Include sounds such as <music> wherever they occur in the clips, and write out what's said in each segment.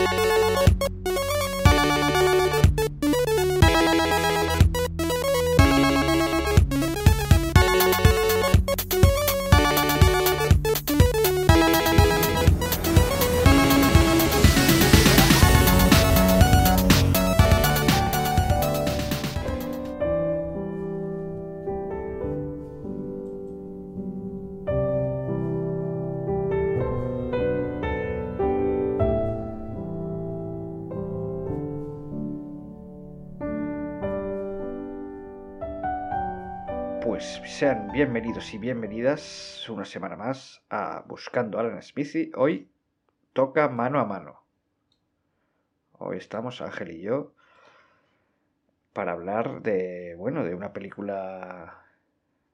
Pues bienvenidos y bienvenidas una semana más a Buscando Alan Smithy. Hoy toca mano a mano. Hoy estamos Ángel y yo para hablar de, bueno, de una película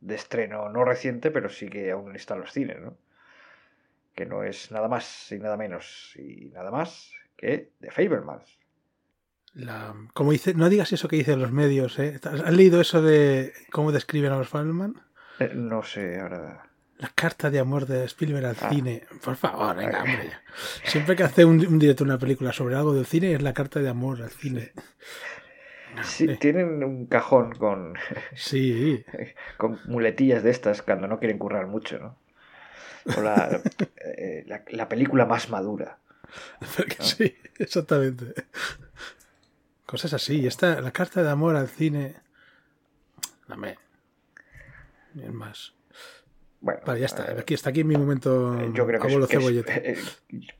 de estreno no reciente, pero sí que aún está en los cines, ¿no? Que no es nada más y nada menos y nada más que The Fablemans. Como dice, no digas eso que dicen los medios, ¿eh? ¿Has leído eso de cómo describen a los Fableman? Eh, no sé, ahora. La carta de amor de Spielberg al Ah. cine. Por favor, venga, hombre. Siempre que hace un, un director una película sobre algo del cine es la carta de amor al cine. No, Sí, eh, tienen un cajón con, sí, <laughs> con muletillas de estas cuando no quieren currar mucho, ¿no? O la, <laughs> eh, la, la película más madura. porque sí, exactamente. Cosas así. Esta, la carta de amor al cine. Dame. Ni es más. Bueno, Vale, ya está. eh, Aquí está aquí mi momento. yo creo que, que, es- eh,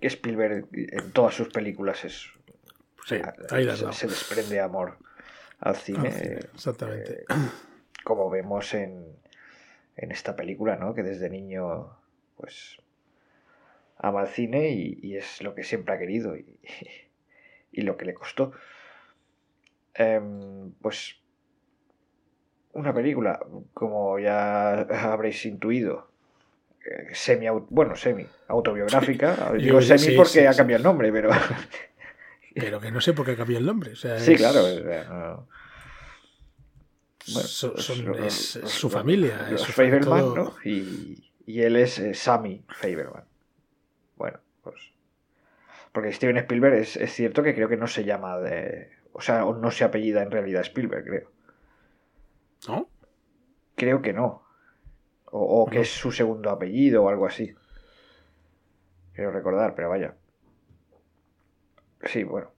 que Spielberg en todas sus películas es, Sí, eh, ahí las se, se desprende amor al cine, Al cine, eh, exactamente. como vemos en, en esta película, ¿no? Que desde niño, pues, ama el cine y, y es lo que siempre ha querido y, <laughs> y lo que le costó. Em, pues, una película, como ya habréis intuido, eh, semi, bueno, semi autobiográfica. Sí. Digo semi sí, porque sí, ha cambiado el nombre, pero Pero que no sé por qué cambió el nombre. O sea, sí, es- claro. o sea, no- Bueno, son- son- los- es, es los- su familia. es Los fa- Faberman, todo- ¿no? Y, y él es eh, Sammy Faberman. Bueno, pues. Porque Steven Spielberg es, es cierto que creo que no se llama de. O sea, o no se apellida en realidad Spielberg, creo. ¿No? Creo que no. O, o que No. es su segundo apellido o algo así. Quiero recordar, pero vaya. Sí, bueno.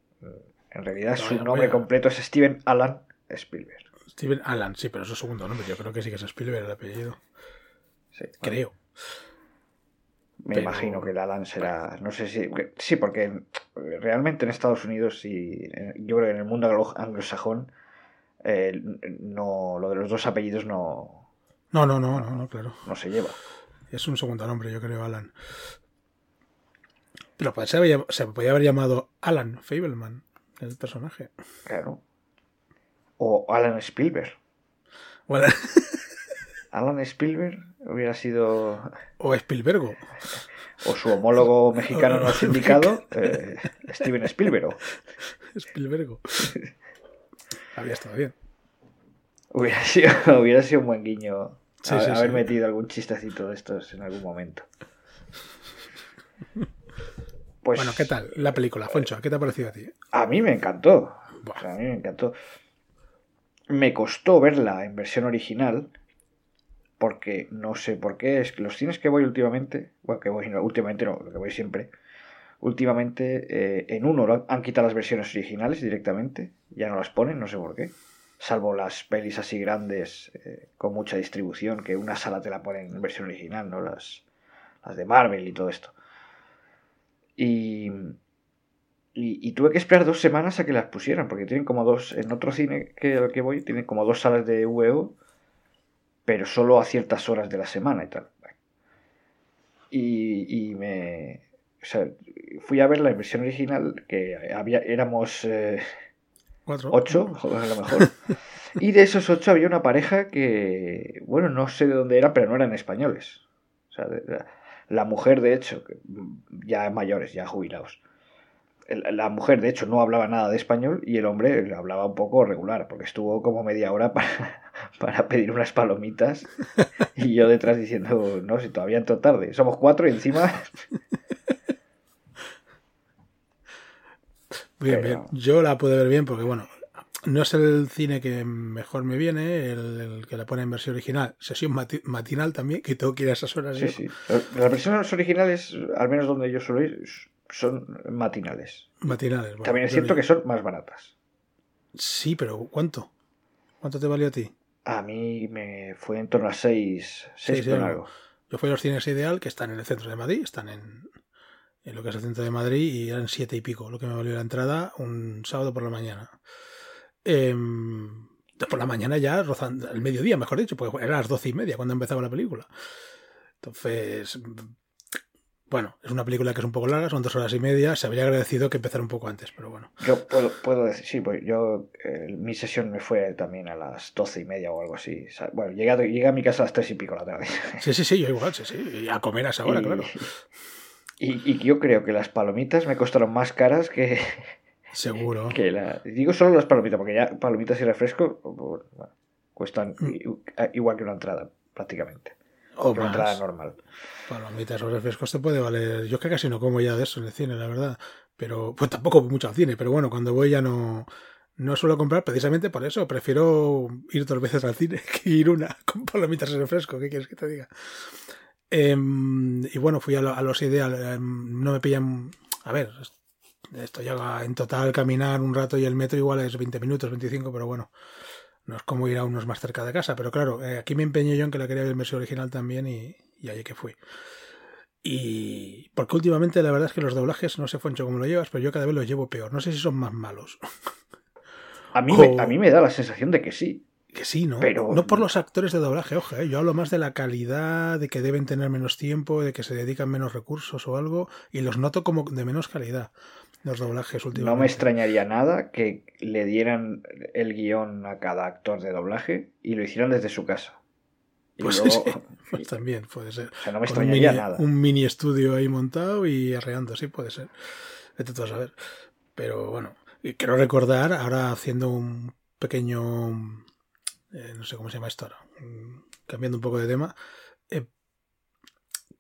En realidad su nombre completo es Steven Alan Spielberg. Steven Alan, sí, pero es su segundo nombre. Yo creo que sí que es Spielberg el apellido. Sí, bueno. Creo. Me Pero- imagino que el Alan será. No sé si. Sí, porque realmente en Estados Unidos y yo creo que en el mundo anglo- anglosajón eh, no, lo de los dos apellidos no, No, no, no, no, no, claro. no se lleva. Es un segundo nombre, yo creo, Alan. Pero pues, se, se podía haber llamado Alan Fableman, el personaje. Claro. O Alan Spielberg. O, Alan- <laughs> Alan Spielberg hubiera sido. o Spielbergo. O su homólogo mexicano no sindicado, eh, Steven Spielberg. Spielbergo. <laughs> Había estado bien. Hubiera <laughs> sido, hubiera sido un buen guiño Sí, a- sí, haber sí. metido algún chistecito de estos en algún momento. <laughs> Pues Bueno, ¿qué tal la película, Foncho? ¿Qué te ha parecido a ti? a mí me encantó. Buah. O sea, a mí me encantó. Me costó verla en versión original. Porque no sé por qué. Es que los cines que voy últimamente. Bueno, que voy no, últimamente no, lo que voy siempre. Últimamente eh, en uno han, quitado las versiones originales directamente. Ya no las ponen, no sé por qué. Salvo las pelis así grandes eh, con mucha distribución, que una sala te la ponen en versión original, ¿no? Las, las de Marvel y todo esto. Y, y, tuve que esperar dos semanas a que las pusieran, porque tienen como dos, en otro cine que al que voy, tienen como dos salas de VO, pero solo a ciertas horas de la semana y tal. Y, y me... O sea, fui a ver la versión original, que había, éramos eh, ¿Cuatro? ocho, a lo mejor. <laughs> Y de esos ocho había una pareja que, bueno, no sé de dónde era, pero no eran españoles. O sea, la, mujer, de hecho, mm, ya mayores, ya jubilados. La mujer, de hecho, no hablaba nada de español y el hombre hablaba un poco regular, porque estuvo como media hora para, <laughs> para pedir unas palomitas y yo detrás diciendo, no, si todavía entró tarde, somos cuatro y encima... <laughs> Bien, bien. Yo la puedo ver bien porque, bueno, no es el cine que mejor me viene, el, que la pone en versión original. Sesión matinal también, que tengo que ir a esas horas. Sí, sí. Las versiones originales, al menos donde yo suelo ir, son matinales. Matinales, También es cierto que son más baratas. Sí, pero ¿cuánto? ¿Cuánto te valió a ti? A mí me fue en torno a 6, 6 sí, algo. Yo fui a los cines Ideal, que están en el centro de Madrid, están en, en lo que es el centro de Madrid, y eran siete y pico, lo que me valió la entrada un sábado por la mañana. Eh, por la mañana ya, rozando, el mediodía, mejor dicho, porque era las doce y media cuando empezaba la película. Entonces, bueno, es una película que es un poco larga, son dos horas y media. Se habría agradecido que empezara un poco antes, pero bueno. Yo puedo, decir, sí, pues yo, eh, mi sesión me fue también a las doce y media o algo así. Bueno, llegué a, llegué a mi casa a las tres y pico la tarde. Sí, sí, sí, yo igual, sí, sí. A comer a esa hora, <laughs> claro. Y, y, yo creo que las palomitas me costaron más caras que, Seguro. Que la... Digo solo las palomitas, porque ya palomitas y refresco cuestan mm. igual que una entrada, prácticamente. O una entrada normal. Palomitas o refrescos te puede valer. Yo que casi no como ya de eso en el cine, la verdad. Pero, pues tampoco mucho al cine, pero bueno, cuando voy ya no. No suelo comprar precisamente por eso. Prefiero ir dos veces al cine <laughs> que ir una con palomitas y refresco. ¿Qué quieres que te diga? Em, y bueno, fui a, los ideal. Em, no me pillan. A ver, esto llega en total caminar un rato y el metro igual es 20 minutos, 25, pero bueno, no es como ir a unos más cerca de casa. Pero claro, eh, aquí me empeñé yo en que la quería ver en versión original también y, y ahí que fui. Y porque últimamente la verdad es que los doblajes, no sé Foncho cómo lo llevas, pero yo cada vez los llevo peor. No sé si son más malos. A mí, me, a mí me da la sensación de que sí. Que sí, ¿no? Pero... No por los actores de doblaje, ojo, ¿eh? yo hablo más de la calidad, de que deben tener menos tiempo, de que se dedican menos recursos o algo, y los noto como de menos calidad los doblajes últimamente. No me extrañaría nada que le dieran el guion a cada actor de doblaje y lo hicieran desde su casa. pues, <laughs> pues también puede ser. O sea, no me extrañaría nada. Un mini estudio ahí montado y arreando, sí, puede ser. Vete tú a saber. Pero bueno, quiero recordar, ahora haciendo un pequeño. Eh, no sé cómo se llama esto ahora. Cambiando un poco de tema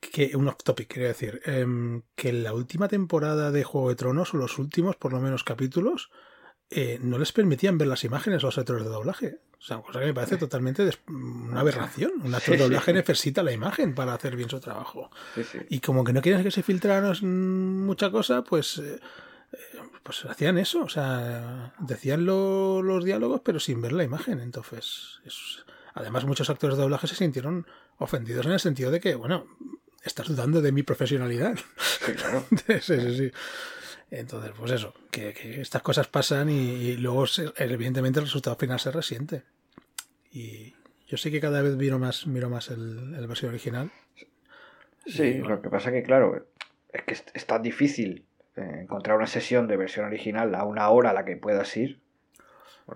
que un off topic, quería decir, em, que en la última temporada de Juego de Tronos, o los últimos por lo menos capítulos, eh, no les permitían ver las imágenes a los actores de doblaje. O sea, cosa que me parece totalmente una aberración. Un actor de doblaje necesita la imagen para hacer bien su trabajo. y como que no quieren que se filtraran mucha cosa, pues, eh, eh, pues hacían eso. O sea, decían los diálogos, pero sin ver la imagen. Entonces, además muchos actores de doblaje se sintieron ofendidos en el sentido de que, bueno, estás dudando de mi profesionalidad. Sí, claro. <laughs> sí, sí, Entonces, pues eso, que, estas cosas pasan y, luego evidentemente el resultado final se resiente. Y yo sé que cada vez miro más, miro más el, versión original. Sí, lo que pasa que claro, es que es, tan difícil eh, encontrar una sesión de versión original a una hora a la que puedas ir.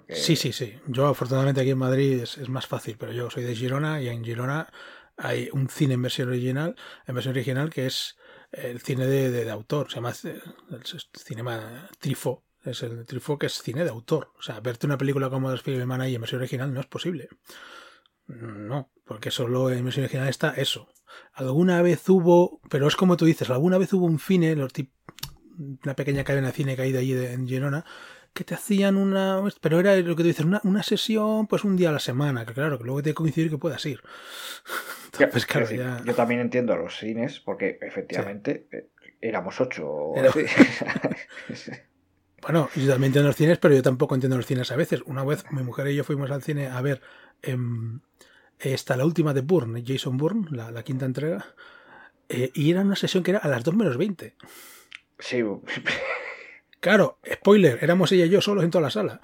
Sí, sí, sí. Yo afortunadamente aquí en Madrid es, más fácil, pero yo soy de Girona y en Girona hay un cine en versión original, en versión original que es el cine de, autor, se llama el, cinema Trifo, es el Trifo que es cine de autor. O sea, verte una película como The Spiderman ahí en versión original no es posible. No, porque solo en versión original está eso. Alguna vez hubo, pero es como tú dices, alguna vez hubo un cine, una pequeña cadena de cine que hay de allí en Girona, que te hacían una. Pero era lo que tú dices, una, una sesión, pues un día a la semana, que claro, que luego te coincidir que puedas ir. <laughs> Yo también entiendo a los cines, porque efectivamente eh, éramos ocho. <laughs> bueno, yo también entiendo los cines, pero yo tampoco entiendo los cines a veces. Una vez mi mujer y yo fuimos al cine a ver em, esta, la última de Bourne, Jason Bourne, la, quinta entrega, eh, y era una sesión que era a las 2 menos 20. Sí. <laughs> Claro, spoiler, éramos ella y yo solos en toda la sala.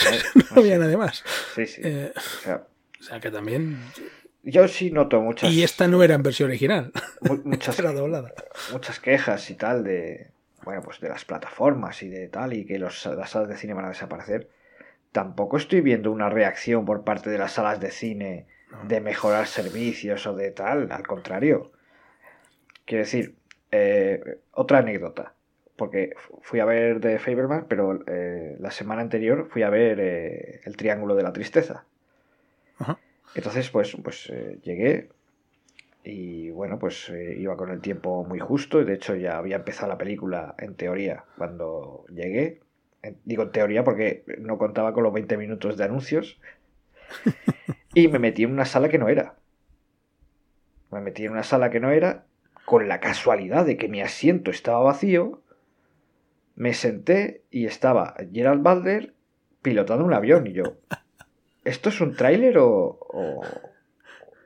<laughs> no había nadie más. Sí, sí. Eh, o sea que también yo sí noto muchas. Y esta no era en versión original. <laughs> Muchas, era doblada. Muchas quejas y tal de. Bueno, pues de las plataformas y de tal, y que los, las salas de cine van a desaparecer. Tampoco estoy viendo una reacción por parte de las salas de cine de mejorar servicios o de tal. Al contrario. Quiero decir, eh, otra anécdota. Porque fui a ver The Faberman, pero eh, la semana anterior fui a ver eh, El Triángulo de la Tristeza. Ajá. Entonces, pues, pues eh, llegué y bueno, pues iba con el tiempo muy justo. y De hecho, ya había empezado la película en teoría cuando llegué. Digo en teoría porque no contaba con los 20 minutos de anuncios. <laughs> Y me metí en una sala que no era. Me metí en una sala que no era, con la casualidad de que mi asiento estaba vacío. Me senté y estaba Gerald Balder pilotando un avión. Y yo, ¿esto es un tráiler o,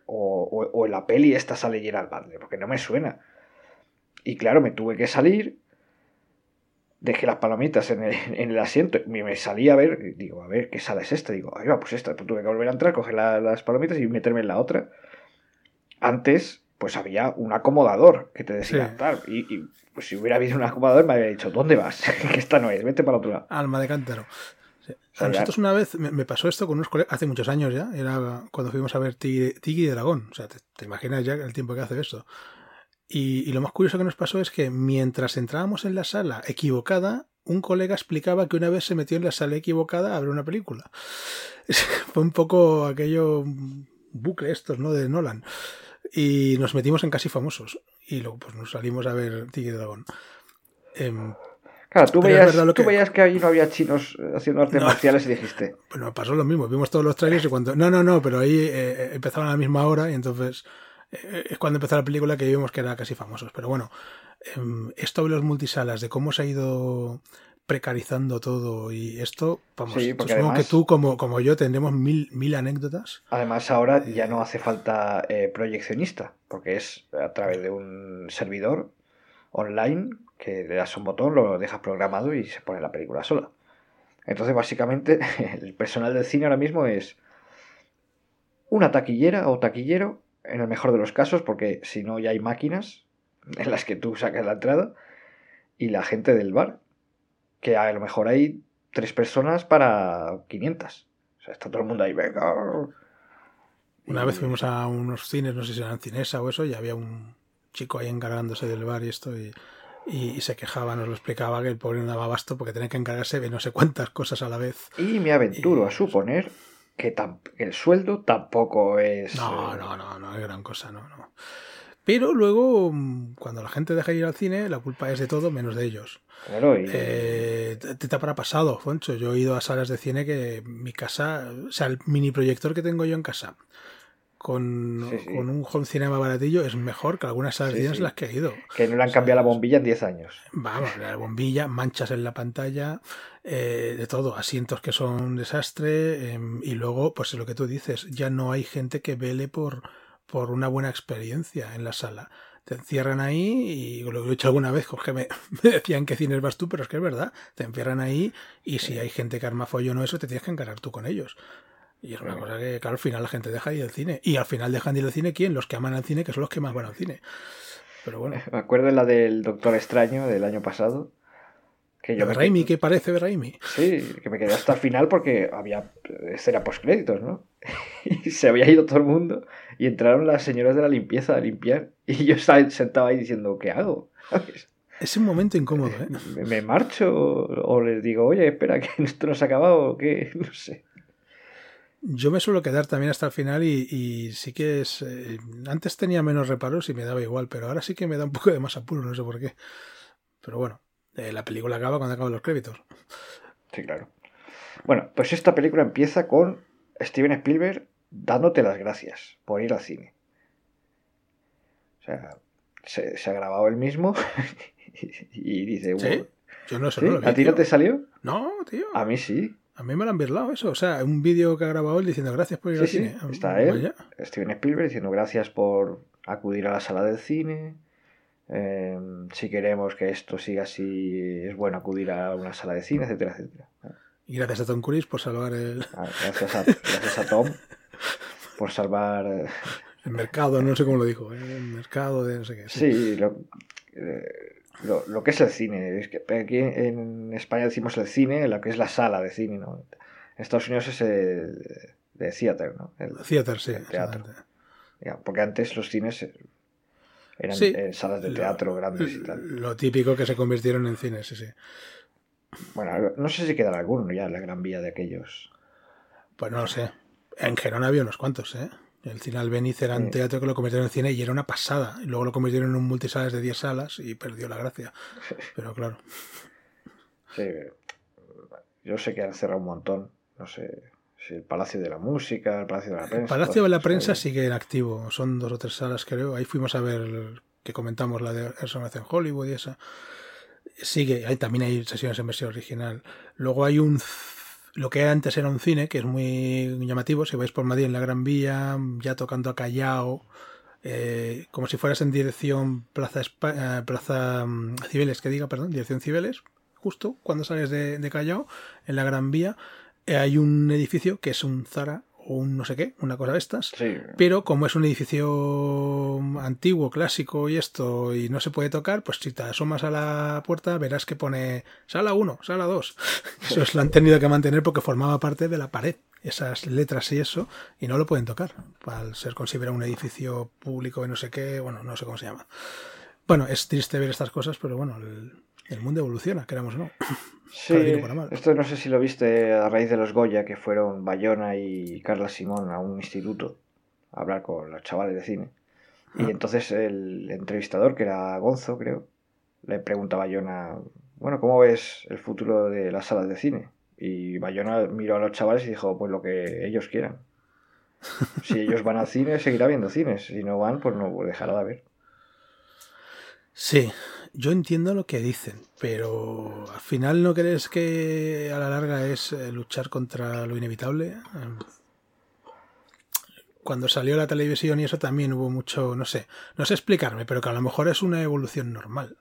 o, o, en la peli esta sale Gerald Butler, porque no me suena. Y claro, me tuve que salir, dejé las palomitas en el, en el asiento y me salí a ver, digo, a ver, ¿qué sala es esta? Digo, ahí va, pues esta. Pues tuve que volver a entrar, coger la, las palomitas y meterme en la otra. Antes, pues había un acomodador que te decía Sí. tal. Y, y, pues si hubiera habido un acomodador, me habría dicho, ¿dónde vas? <laughs> que esta no es, vete para otro lado. Alma de cántaro. Sí. A nosotros una vez me, me pasó esto con unos colegas, hace muchos años ya, era cuando fuimos a ver Tigre y Dragón. O sea, te, te imaginas ya el tiempo que hace esto. Y, y lo más curioso que nos pasó es que mientras entrábamos en la sala equivocada, un colega explicaba que una vez se metió en la sala equivocada a ver una película. <laughs> Fue un poco aquello bucle estos, ¿no? De Nolan. Y nos metimos en casi famosos. Y luego pues nos salimos a ver Tigre Dragón. Em, Claro, tú veías, tú que- veías que allí no había chinos eh, haciendo artes No. marciales y dijiste, Bueno, pasó lo mismo. Vimos todos los trailers y cuando. No, no, no, pero ahí eh, empezaban a la misma hora y entonces eh, es cuando empezó la película que vimos que era casi famosos. Pero bueno, em, esto de los multisalas, de cómo se ha ido precarizando todo y esto, vamos, Sí, porque supongo además- que tú como, como yo tendremos mil, mil anécdotas. Además, ahora ya no hace falta eh, proyeccionista, porque es a través de un servidor online que le das un botón, lo dejas programado y se pone la película sola. Entonces, básicamente, <laughs> el personal del cine ahora mismo es una taquillera o taquillero, en el mejor de los casos, porque si no ya hay máquinas en las que tú sacas la entrada, y la gente del bar, que a lo mejor hay tres personas para 500. O sea, está todo el mundo ahí, venga. Una vez fuimos a unos cines, no sé si eran Cinesa o eso, y había un chico ahí encargándose del bar y esto, y, y- y se quejaba, nos lo explicaba, que el pobre no daba abasto porque tenía que encargarse de no sé cuántas cosas a la vez. Y me aventuro Y- a suponer que el sueldo tampoco es. No, eh, no, no, no es gran cosa, no, no. Pero luego, mm, cuando la gente deja de ir al cine, la culpa es de todo menos de ellos. Claro, y- Eh, te, te habrá pasado, Foncho. Yo he ido a salas de cine que mi casa, o sea, el mini proyector que tengo yo en casa, con, Sí, sí. con un home cinema baratillo, es mejor que algunas salas Sí, de cine en sí. las que he ido. que no le han o sea, cambiado la bombilla en 10 años. Vamos, la bombilla, manchas en la pantalla, eh, de todo, asientos que son un desastre, em, y luego, pues lo que tú dices, ya no hay gente que vele por, por una buena experiencia en la sala. Te encierran ahí, y lo he dicho alguna vez, Jorge, me, <laughs> me decían que cines vas tú, pero es que es verdad, te encierran ahí, y si hay gente que arma follón o eso, te tienes que encargar tú con ellos. Y es una cosa que, claro, al final la gente deja de ir al cine. Y al final dejan de ir al cine, ¿quién? Los que aman al cine, que son los que más van al cine. Pero bueno, <laughs> Me acuerdo de la del Doctor Extraño del año pasado. Que yo ¿de me Raimi? ¿Qué parece de Raimi? Sí, que me quedé hasta el final porque había escena postcréditos, ¿no? <laughs> Y se había ido todo el mundo y entraron las señoras de la limpieza a limpiar y yo estaba sentado ahí diciendo, ¿qué hago? Es un momento incómodo, ¿eh? ¿Me, me marcho o les digo, oye, espera, que <laughs> esto no se ha acabado o qué? <laughs> No sé. Yo me suelo quedar también hasta el final y, y sí que es... eh, antes tenía menos reparos y me daba igual, pero ahora sí que me da un poco de más apuro, no sé por qué. Pero bueno, eh, la película acaba cuando acaban los créditos. Sí, claro. Bueno, pues esta película empieza con Steven Spielberg dándote las gracias por ir al cine. O sea, se, se ha grabado él mismo <laughs> y dice, ¿Sí? "Bueno, Yo no sé, ¿sí? no lo vi, ¿a ti no te salió? No, tío. A mí sí. A mí me lo han birlado eso. O sea, un vídeo que ha grabado él diciendo gracias por ir Sí, al sí, cine. está él. Vaya. Steven Spielberg diciendo gracias por acudir a la sala del cine. Eh, si queremos que esto siga así, es bueno acudir a una sala de cine, etcétera, etcétera. Y gracias a Tom Cruise por salvar el, Ah, Gracias a, gracias a Tom por salvar. eh, el mercado, no sé cómo lo dijo. ¿eh? El mercado de no sé qué. sí. Sí, lo, eh, lo, lo que es el cine. Es que aquí en España decimos el cine, lo que es la sala de cine, ¿no? En Estados Unidos es el de theater, ¿no? El- Theater, sí. el teatro. ya, porque antes los cines eran Sí. eh, salas de Lo- teatro grandes y tal. Lo típico que se convirtieron en cine, sí, sí. Bueno, no sé si quedará alguno ya en la Gran Vía de aquellos. Pues no lo sé. En Gerona había unos cuantos, ¿eh? El cine Albeniz era un Sí. teatro que lo convirtieron en cine y era una pasada. Y luego lo convirtieron en un multisalas de 10 salas y perdió la gracia. <laughs> Pero claro. Sí, Yo sé que han cerrado un montón. No sé el Palacio de la Música, el Palacio de la Prensa. El Palacio de la Prensa sigue en activo. Son dos o tres salas, creo. Ahí fuimos a ver que comentamos la de Erson en Hollywood y esa. Sigue, ahí también hay sesiones en versión original. Luego hay un lo que antes era un cine, que es muy llamativo, si vais por Madrid en la Gran Vía, ya tocando a Callao, eh, como si fueras en dirección Plaza, eh, Plaza mm, Cibeles, que diga, perdón, dirección Cibeles, justo cuando sales de, de Callao, en la Gran Vía, hay un edificio que es un Zara o un no sé qué, una cosa de estas. Pero como es un edificio antiguo, clásico y esto, y no se puede tocar, pues si te asomas a la puerta verás que pone sala 1, sala 2. <laughs> Eso es, lo han tenido que mantener porque formaba parte de la pared, esas letras y eso, y no lo pueden tocar, al ser considerado un edificio público y no sé qué, bueno, no sé cómo se llama. Bueno, es triste ver estas cosas, pero bueno, el, el mundo evoluciona, queramos o no. <laughs> Sí, esto no sé si lo viste a raíz de los Goya, que fueron Bayona y Carla Simón a un instituto a hablar con los chavales de cine. Y entonces el entrevistador, que era Gonzo, creo, le pregunta a Bayona, bueno, ¿cómo ves el futuro de las salas de cine? Y Bayona miró a los chavales y dijo, pues lo que ellos quieran. Si ellos van al cine, seguirá viendo cines. Si no van, pues no dejará de haber. Sí, yo entiendo lo que dicen, pero al final no crees que a la larga es eh, luchar contra lo inevitable. Em, cuando salió la televisión y eso también hubo mucho, no sé, no sé explicarme, pero que a lo mejor es una evolución normal.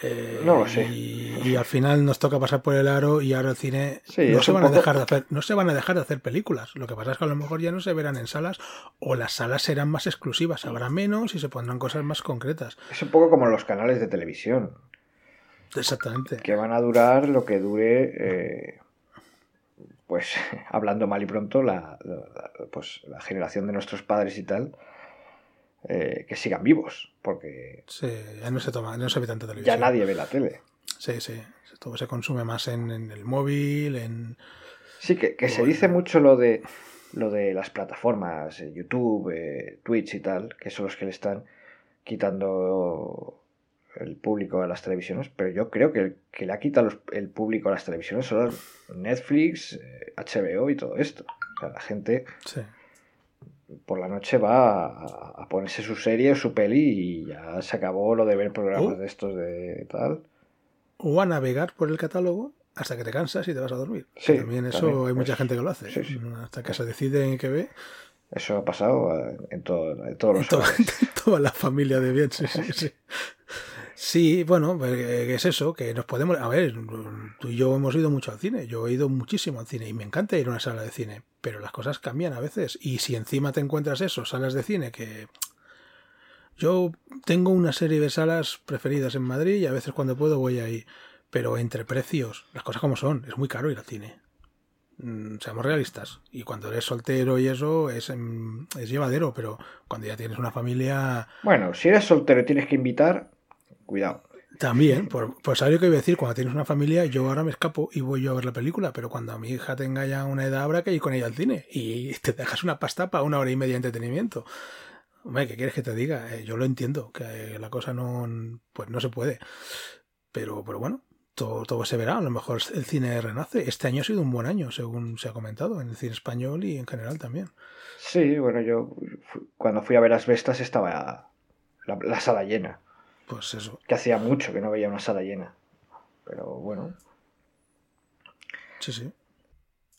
Eh, no lo sé. Y, al final nos toca pasar por el aro y ahora el cine no se van a dejar de hacer, no se van a dejar de hacer películas. Lo que pasa es que a lo mejor ya no se verán en salas o las salas serán más exclusivas, habrá menos y se pondrán cosas más concretas. Es un poco como los canales de televisión. Exactamente. Que van a durar lo que dure, eh, pues <laughs> hablando mal y pronto, la, pues, la generación de nuestros padres y tal eh, que sigan vivos, porque... Sí, ya no se toma, no se ve tanta televisión. Ya nadie ve la tele. Sí, sí, todo se consume más en, el móvil, en... Sí, que, se dice mucho lo de lo de las plataformas, eh, YouTube, eh, Twitch y tal, que son los que le están quitando el público a las televisiones, pero yo creo que el que le ha quitado el público a las televisiones son Netflix, HBO y todo esto. O sea, la gente sí por la noche va a, ponerse su serie, su peli y ya se acabó lo de ver programas de estos de tal. O a navegar por el catálogo hasta que te cansas y te vas a dormir. Sí, también eso hay mucha gente que lo hace. Hasta que se decide en qué ve. Eso ha pasado en, todos los <laughs> en toda la familia de bien, sí, sí, <laughs> sí. Bueno, pues, eh, es eso, que nos podemos... A ver, tú y yo hemos ido mucho al cine, yo he ido muchísimo al cine y me encanta ir a una sala de cine, pero las cosas cambian a veces y si encima te encuentras eso, salas de cine que... Yo tengo una serie de salas preferidas en Madrid y a veces cuando puedo voy ahí, pero entre precios, las cosas como son, es muy caro ir al cine. Mm, seamos realistas. Y cuando eres soltero y eso es, es llevadero, pero cuando ya tienes una familia... Bueno, si eres soltero tienes que invitar, cuidado. También, por, pues sabes lo que iba a decir, cuando tienes una familia, yo ahora me escapo y voy yo a ver la película, pero cuando mi hija tenga ya una edad habrá que ir con ella al cine y te dejas una pasta para una hora y media de entretenimiento. Hombre, ¿qué quieres que te diga? Eh, yo lo entiendo, que la cosa no, pues no se puede. Pero, pero bueno, todo, todo se verá. A lo mejor el cine renace. Este año ha sido un buen año, según se ha comentado, en el cine español y en general también. Sí, bueno, yo cuando fui a ver las Vestas estaba la sala llena. Pues eso. Que hacía mucho que no veía una sala llena. Pero bueno. Sí, sí.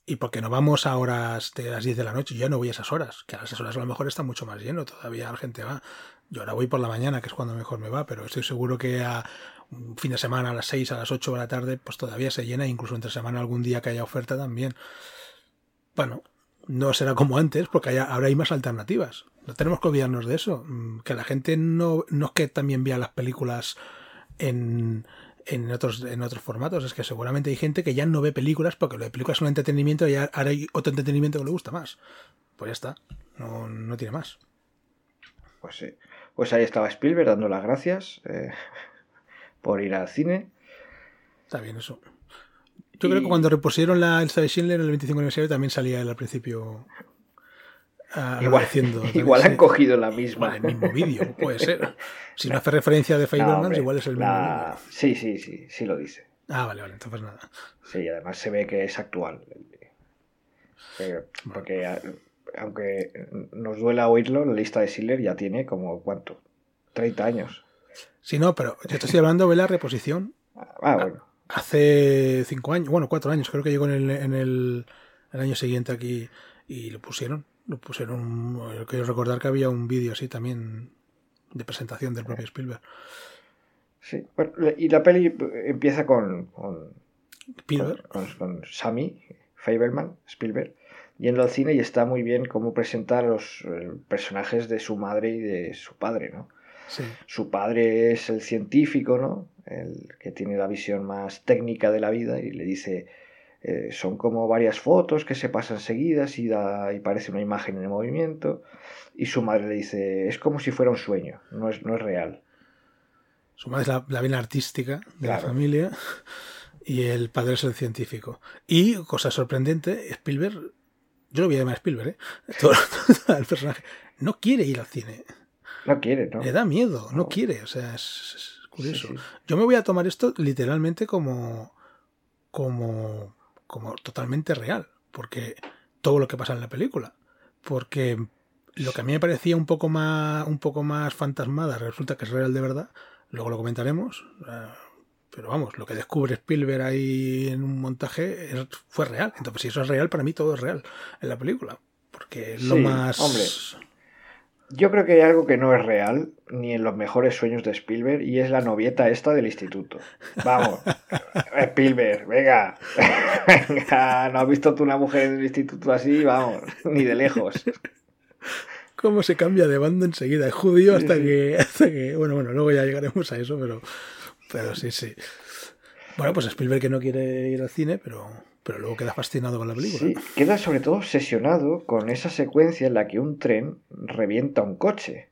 Y porque no vamos a horas de las 10 de la noche, yo no voy a esas horas, que a esas horas a lo mejor está mucho más lleno, todavía la gente va. Yo ahora voy por la mañana, que es cuando mejor me va, pero estoy seguro que a un fin de semana a las 6, a las 8 de la tarde, pues todavía se llena, incluso entre semana algún día que haya oferta también. Bueno, no será como antes, porque ahora hay más alternativas. No tenemos que olvidarnos de eso. Mm, que la gente no, no es que también vea las películas en, en, otros, en otros formatos. Es que seguramente hay gente que ya no ve películas porque lo de películas es un entretenimiento y ahora hay otro entretenimiento que le gusta más. Pues ya está. No, no tiene más. Pues sí. Pues ahí estaba Spielberg dando las gracias eh, <laughs> por ir al cine. Está bien eso. Yo creo que cuando repusieron la Elsa de Schindler en el 25 aniversario también salía él al principio igual, <laughs> igual han cogido la misma. el mismo vídeo, <laughs> puede ser. Si no hace referencia de Fablemans, igual es el mismo Sí, sí, sí, sí lo dice. Ah, vale, vale, entonces nada. Sí, además se ve que es actual. Porque aunque nos duela oírlo, la lista de Schiller ya tiene como, ¿cuánto? 30 años. Sí, no, pero yo te estoy hablando de la reposición. Ah, bueno. Hace 5 años, bueno, 4 años, creo que llegó en el, en el, el año siguiente aquí y lo pusieron. Lo pusieron. Quiero recordar que había un vídeo así también de presentación del propio Spielberg. Sí, y la peli empieza con. con Spielberg. Con, Sammy Fableman, Spielberg, yendo al cine y está muy bien cómo presenta los eh, personajes de su madre y de su padre, ¿no? Sí. Su padre es el científico, ¿no? El que tiene la visión más técnica de la vida y le dice eh, son como varias fotos que se pasan seguidas y, da, y parece una imagen en movimiento. Y su madre le dice, es como si fuera un sueño, no es, no es real. Su madre es la, la vena artística de la familia y el padre es el científico. Y, cosa sorprendente, Spielberg, yo lo voy a llamar Spielberg, ¿eh? Todo, <laughs> el personaje, no quiere ir al cine. No quiere, ¿no? Le da miedo, no, quiere, o sea, es, curioso. Yo me voy a tomar esto literalmente como, como como totalmente real, porque todo lo que pasa en la película, porque lo que a mí me parecía un poco más un poco más fantasmada resulta que es real de verdad, luego lo comentaremos, eh, pero vamos, lo que descubre Spielberg ahí en un montaje fue real, entonces si eso es real para mí todo es real en la película, porque es lo más hombre. Yo creo que hay algo que no es real, ni en los mejores sueños de Spielberg, y es la novieta esta del instituto. Vamos, <laughs> Spielberg, venga, <laughs> venga, ¿no has visto tú una mujer en el instituto así? Vamos, ni de lejos. Cómo se cambia de bando enseguida, es judío hasta, Que, hasta que... Bueno, bueno, luego ya llegaremos a eso, pero, pero sí, sí. Bueno, pues Spielberg que no quiere ir al cine, pero pero luego queda fascinado con la película. Sí, queda sobre todo obsesionado con esa secuencia en la que un tren revienta un coche.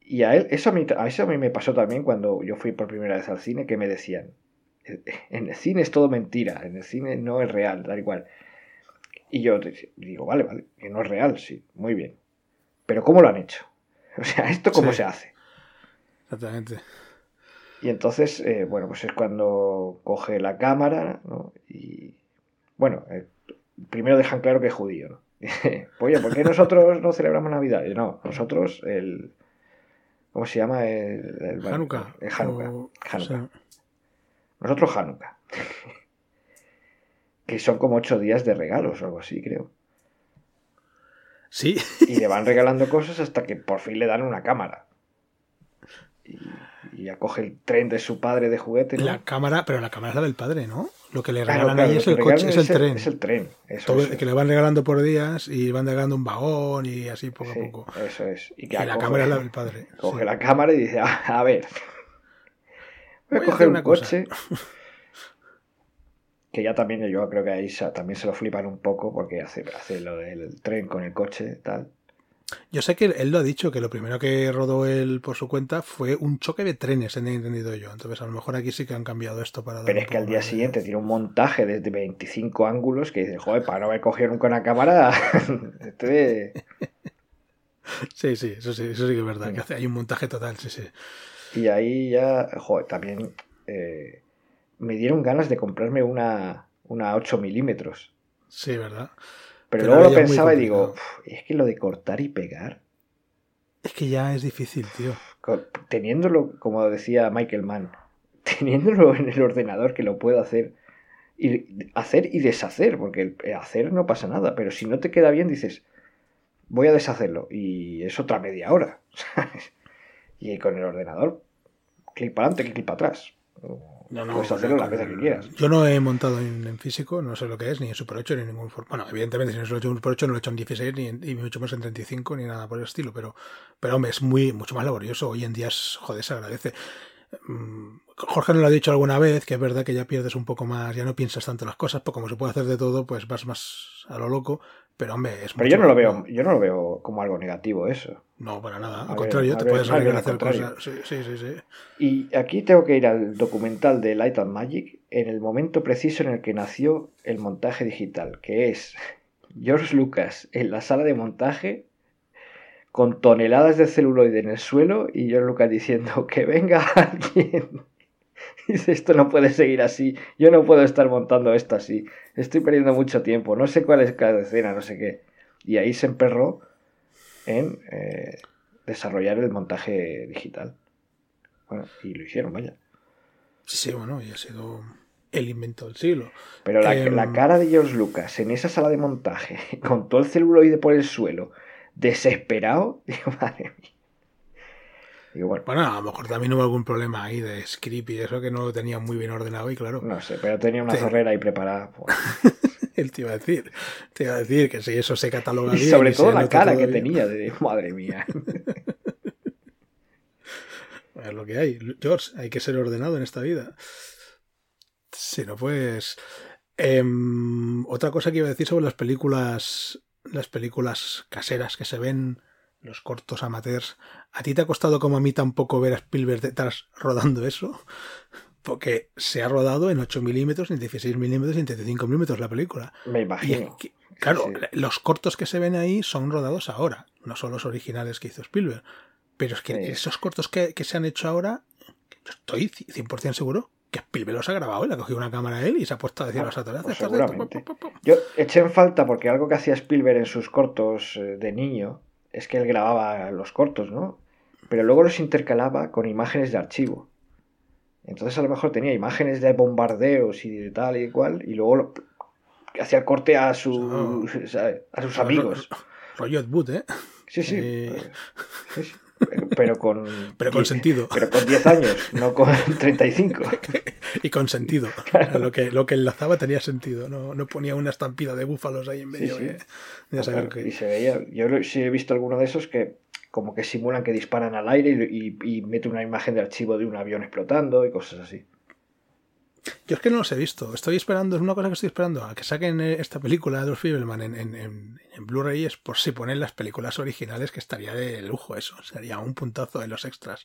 Y a él, eso a mí, a eso a mí me pasó también cuando yo fui por primera vez al cine, que me decían, <laughs> en el cine es todo mentira, en el cine no es real, da igual. Y yo digo, vale, vale, que no es real, sí, muy bien. Pero ¿cómo lo han hecho? <laughs> O sea, ¿esto cómo se hace? Exactamente. Y entonces, eh, bueno, pues es cuando coge la cámara, ¿no? Y bueno, eh, primero dejan claro que es judío, ¿no? <laughs> Oye, ¿por qué nosotros no celebramos Navidad? no, nosotros el... ¿Cómo se llama? El, el Hanukkah. El Hanukkah. Nosotros Hanukkah. <laughs> que son como ocho días de regalos o algo así, creo. Sí. y le van regalando cosas hasta que por fin le dan una cámara. Y <laughs> y acoge el tren de su padre de juguete. La cámara, pero la cámara es la del padre, ¿no? Lo que le regalan ahí es el coche, es el, tren. Es el tren. Que le van regalando por días y van regalando un vagón y así poco a poco. Eso es. Y, que la cámara es la del padre. <laughs> Coge la cámara y dice, ah, a, ver, <laughs> voy, a coger un coche. <laughs> que ya también yo creo que ahí también se lo flipan un poco porque hace, hace lo del tren con el coche tal. Yo sé que él lo ha dicho, que lo primero que rodó él por su cuenta fue un choque de trenes, he entendido yo. Entonces, a lo mejor aquí sí que han cambiado esto para... Pero es que al día siguiente tiene un montaje desde 25 ángulos que dice, joder, para no haber cogido nunca una cámara... <laughs> este... <laughs> Sí, sí, eso sí, eso sí que es verdad, que hace, hay un montaje total, sí, sí. Y ahí ya, joder, también eh, me dieron ganas de comprarme una, una 8 milímetros. Sí, ¿verdad? Pero, luego lo pensaba y digo, es que lo de cortar y pegar. Es que ya es difícil, tío. Teniéndolo, como decía Michael Mann, <laughs> teniéndolo en el ordenador que lo puedo hacer. Y hacer y deshacer, porque hacer no pasa nada, pero si no te queda bien dices, voy a deshacerlo y es otra media hora. <laughs> y con el ordenador, clic para adelante, clic para atrás. No, no, Puedes hacerlo las veces que quieras. Yo no he montado en, físico, no sé lo que es, ni en Super 8 ni en ningún formato. Bueno, evidentemente, si no lo he hecho en Super 8, no lo he hecho en 16 ni, en, mucho más en 35 ni nada por el estilo, pero, pero hombre, es muy, mucho más laborioso. Hoy en día, es, joder, se agradece. Mm, Jorge nos lo ha dicho alguna vez, que es verdad que ya pierdes un poco más, ya no piensas tanto las cosas, pues como se puede hacer de todo, pues vas más a lo loco. Pero hombre, es Pero yo no lo veo, yo no lo veo como algo negativo eso. No, para nada. Al contrario, te puedes salir a hacer cosas. Sí, sí, sí, Y aquí tengo que ir al documental de Light and Magic en el momento preciso en el que nació el montaje digital, que es George Lucas en la sala de montaje con toneladas de celuloide en el suelo y George Lucas diciendo que venga <laughs> alguien <laughs> Dice, esto no puede seguir así. Yo no puedo estar montando esto así. Estoy perdiendo mucho tiempo. No sé cuál es cada escena, no sé qué. Y ahí se emperró en eh, desarrollar el montaje digital. Bueno, y lo hicieron, vaya. Sí, bueno, y ha sido el invento del siglo. Pero la, Em, la cara de George Lucas en esa sala de montaje, <laughs> con todo el celuloide por el suelo, desesperado, <laughs> digo, madre mía. Bueno, Bueno, a lo mejor también hubo algún problema ahí de script y eso que no lo tenía muy bien ordenado y claro, no sé, pero tenía una Sí. zorrera ahí preparada. pues. <laughs> él te iba a decir, te iba a decir que si eso se cataloga Y bien sobre todo la cara que bien, tenía, de <laughs> madre mía. <laughs> Es lo que hay. George, hay que ser ordenado en esta vida. Si no, pues. em, otra cosa que iba a decir sobre las películas. Las películas caseras que se ven, los cortos amateurs. ¿A ti te ha costado como a mí tampoco ver a Spielberg detrás rodando eso? Porque se ha rodado en 8 milímetros, en 16 milímetros y en 35 milímetros la película. Me imagino. aquí- claro, Sí. los cortos que se ven ahí son rodados ahora, no son los originales que hizo Spielberg. Pero es que Sí. esos cortos que, que se han hecho ahora, yo estoy 100% seguro que Spielberg los ha grabado. Él ha cogido una cámara a él y se ha puesto a decir Ah, los actores. pues. Yo eché en falta porque algo que hacía Spielberg en sus cortos eh, de niño es que él grababa los cortos, ¿no? Pero luego los intercalaba con imágenes de archivo. Entonces a lo mejor tenía imágenes de bombardeos y de tal y cual, y luego lo- hacía el corte a, a sus amigos. Ed Wood, ¿eh? Sí, sí. Eh. Sí, sí. Pero, pero con. Pero con sentido. Pero con 10 años, no con <laughs> 35. Y con sentido. Lo, que, lo que enlazaba tenía sentido. No, no ponía una estampida de búfalos ahí en medio. sí. que- Claro. Y se veía. Yo sí he visto alguno de esos que como que simulan que disparan al aire y, y, y meten una imagen de archivo de un avión explotando y cosas así. Yo es que no los he visto. Estoy esperando, es una cosa que estoy esperando, a que saquen eh, esta película de los Fibelman en, en, en, en Blu-ray es por si ponen las películas originales, que estaría de lujo eso. Sería un puntazo en los extras.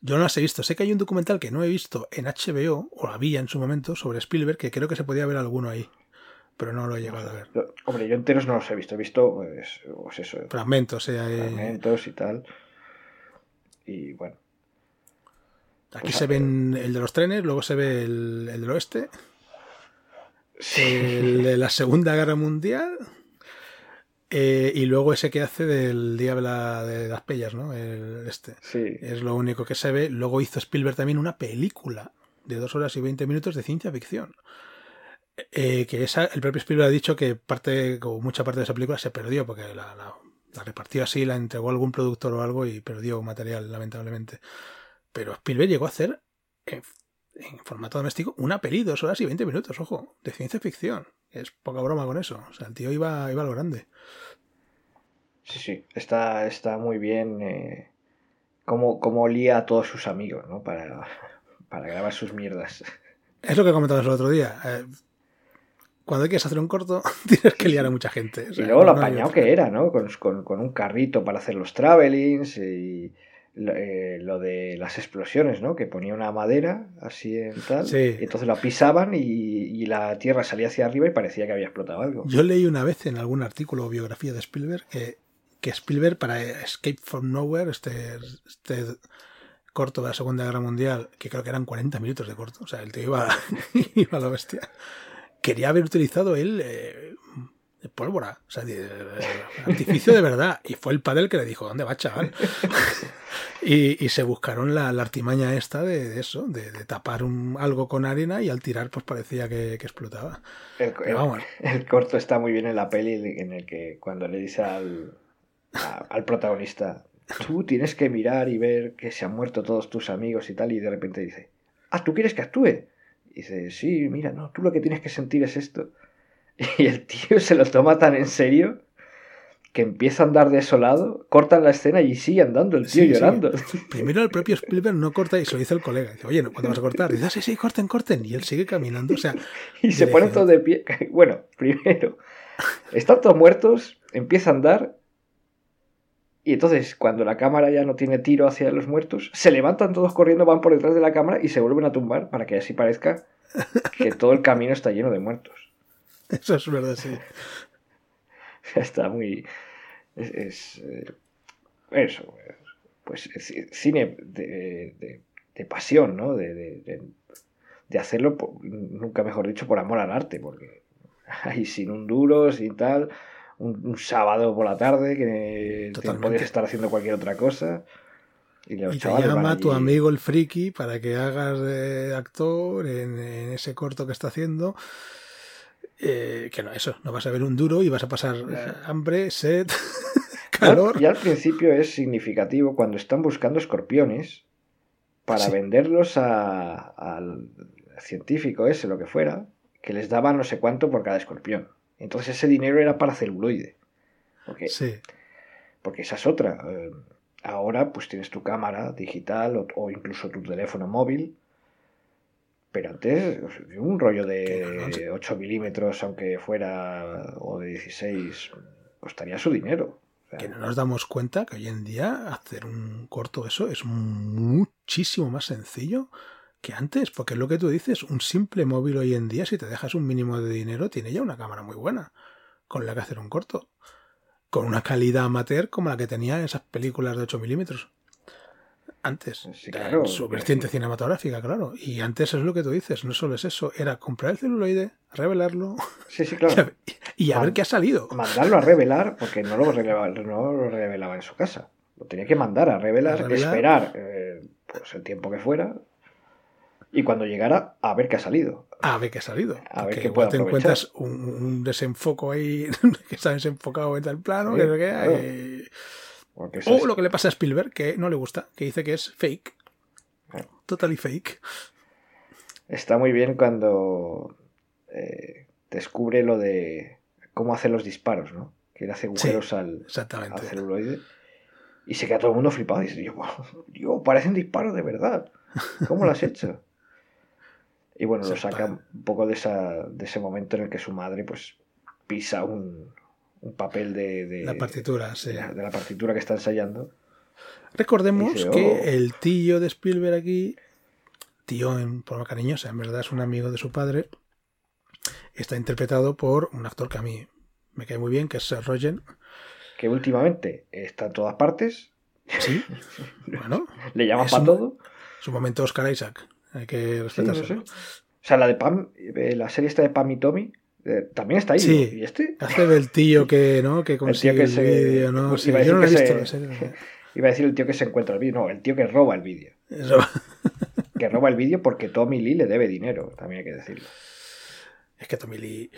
Yo no las he visto. Sé que hay un documental que no he visto en HBO, o había en su momento, sobre Spielberg, que creo que se podía ver alguno ahí. Pero no lo he llegado a ver. Hombre, yo enteros no los he visto. He visto, pues, pues eso, Fragmentos, eh, fragmentos y tal. Y bueno. Aquí se ven el de los trenes, luego se ve el, el del oeste, Sí. el de la Segunda Guerra Mundial eh, y luego ese que hace del Día de, la- de las Pellas, ¿no? El, este. Sí. Es lo único que se ve. Luego hizo Spielberg también una película de dos horas y 20 minutos de ciencia ficción. Eh, que esa, el propio Spielberg ha dicho que parte, como mucha parte de esa película se perdió porque la, la- la repartió así, la entregó a algún productor o algo y perdió material, lamentablemente. Pero Spielberg llegó a hacer en, en formato doméstico una peli dos horas y 20 minutos, ojo, de ciencia ficción. Es poca broma con eso. O sea, el tío iba, iba a lo grande. Sí, sí. Está, está muy bien. Eh, cómo, cómo lía a todos sus amigos, ¿no? Para, para grabar sus mierdas. Es lo que comentabas el otro día. eh, cuando quieres hacer un corto, <laughs> tienes que liar a mucha gente. o Y luego lo no apañado que era, ¿no? Con, con- con un carrito para hacer los travelings y lo, eh, lo de las explosiones, ¿no? Que ponía una madera así en tal. Sí. Y entonces la pisaban y, y la tierra salía hacia arriba y parecía que había explotado algo. Yo leí una vez en algún artículo o biografía de Spielberg que, que Spielberg para Escape from Nowhere, este, este corto de la Segunda Guerra Mundial, que creo que eran 40 minutos de corto, o sea, el tío iba, <laughs> iba a la bestia, quería haber utilizado él eh, pólvora, o sea, de- artificio de verdad, y fue el padre el que le dijo, ¿dónde va, chaval? <laughs> Y, y se buscaron la, la artimaña esta de, de eso, de, de tapar un, algo con arena y al tirar pues parecía que, que explotaba. El, corto está muy bien en la peli en el que cuando le dice al, a- al protagonista, tú tienes que mirar y ver que se han muerto todos tus amigos y tal, y de repente dice, ah, ¿tú quieres que actúe? Y dice, sí, mira, no, tú lo que tienes que sentir es esto. <laughs> Y el tío se lo toma tan en serio que empieza a andar desolado, cortan la escena y sigue andando el tío Sí, sí. llorando. <laughs> Primero el propio Spielberg no corta y se lo dice el colega. Dice, oye, ¿cuándo vas a cortar? Dice, ah, sí, sí, corten, corten. Y él sigue caminando. O sea, <laughs> Y se ponen todos de pie. <laughs> Bueno, primero, están todos muertos, empieza a andar. Y entonces, cuando la cámara ya no tiene tiro hacia los muertos, se levantan todos corriendo, van por detrás de la cámara y se vuelven a tumbar para que así parezca que todo el camino está lleno de muertos. eso es verdad, sí. Está muy. Es. es, eh, eso. Pues es cine de, de- de pasión, ¿no? De, de, de, hacerlo, nunca mejor dicho, por amor al arte, porque <laughs> ahí sin un duro, sin tal, un, sábado por la tarde que puedes estar haciendo cualquier otra cosa. Y, te llama tu amigo el friki para que hagas de actor en, ese corto que está haciendo. Eh, que no, eso, no vas a ver un duro y vas a pasar eh, hambre, sed, <laughs> calor. Y al principio es significativo cuando están buscando escorpiones para venderlos al científico ese, lo que fuera, que les daba no sé cuánto por cada escorpión. Entonces ese dinero era para celuloide. Porque, sí. porque esa es otra. Eh, ahora pues tienes tu cámara digital o, incluso tu teléfono móvil. Pero antes un rollo de 8 milímetros, aunque fuera, o de 16, costaría su dinero. que no nos damos cuenta que hoy en día hacer un corto eso es muchísimo más sencillo que antes, porque es lo que tú dices, un simple móvil hoy en día, si te dejas un mínimo de dinero, tiene ya una cámara muy buena con la que hacer un corto. Con una calidad amateur como la que tenía esas películas de 8 milímetros. Antes. Sí, claro, su vertiente cinematográfica, claro. Y antes es lo que tú dices, no solo es eso, era comprar el celuloide, revelarlo. Sí, sí, claro. <laughs> Y a, ver, qué ha salido. Mandarlo a revelar, porque no lo, revelaba, no lo revelaba en su casa. Lo tenía que mandar a revelar, esperar eh, pues el tiempo que fuera, y cuando llegara, a ver qué ha salido. A ver qué ha salido. A ver qué igual te encuentras un, desenfoco ahí, <laughs> que está desenfocado en tal plano, que O lo que le pasa a Spielberg, que no le gusta, que dice que es fake. Totally fake. Está muy bien cuando eh, descubre lo de cómo hace los disparos, ¿no? Que le hace agujeros al, al, celuloide. Y se queda todo el mundo flipado y dice, Dios, parecen disparos de verdad. ¿Cómo lo has hecho? Y bueno, lo saca un poco de, esa, de ese momento en el que su madre pues pisa un, papel de, La partitura, de, la, partitura que está ensayando. Recordemos que oh". el tío de Spielberg aquí, tío en forma cariñosa, en verdad es un amigo de su padre, está interpretado por un actor que a mí me cae muy bien, que es Seth Rogen. Que últimamente está en todas partes. Sí. <laughs> Bueno. Le llama para todo. Su momento Oscar Isaac. Hay que respetarse. O sea, la de Pam, eh, la serie esta de Pam y Tommy, eh, también está ahí. Sí. ¿Y este? Hace del tío que, ¿no? Que <laughs> consigue el, vídeo, ¿no? Sí, yo no lo he visto <laughs> Iba a decir el tío que se encuentra el vídeo. No, el tío que roba el vídeo. <laughs> que roba el vídeo porque Tommy Lee le debe dinero, también hay que decirlo. Es que Tommy Lee.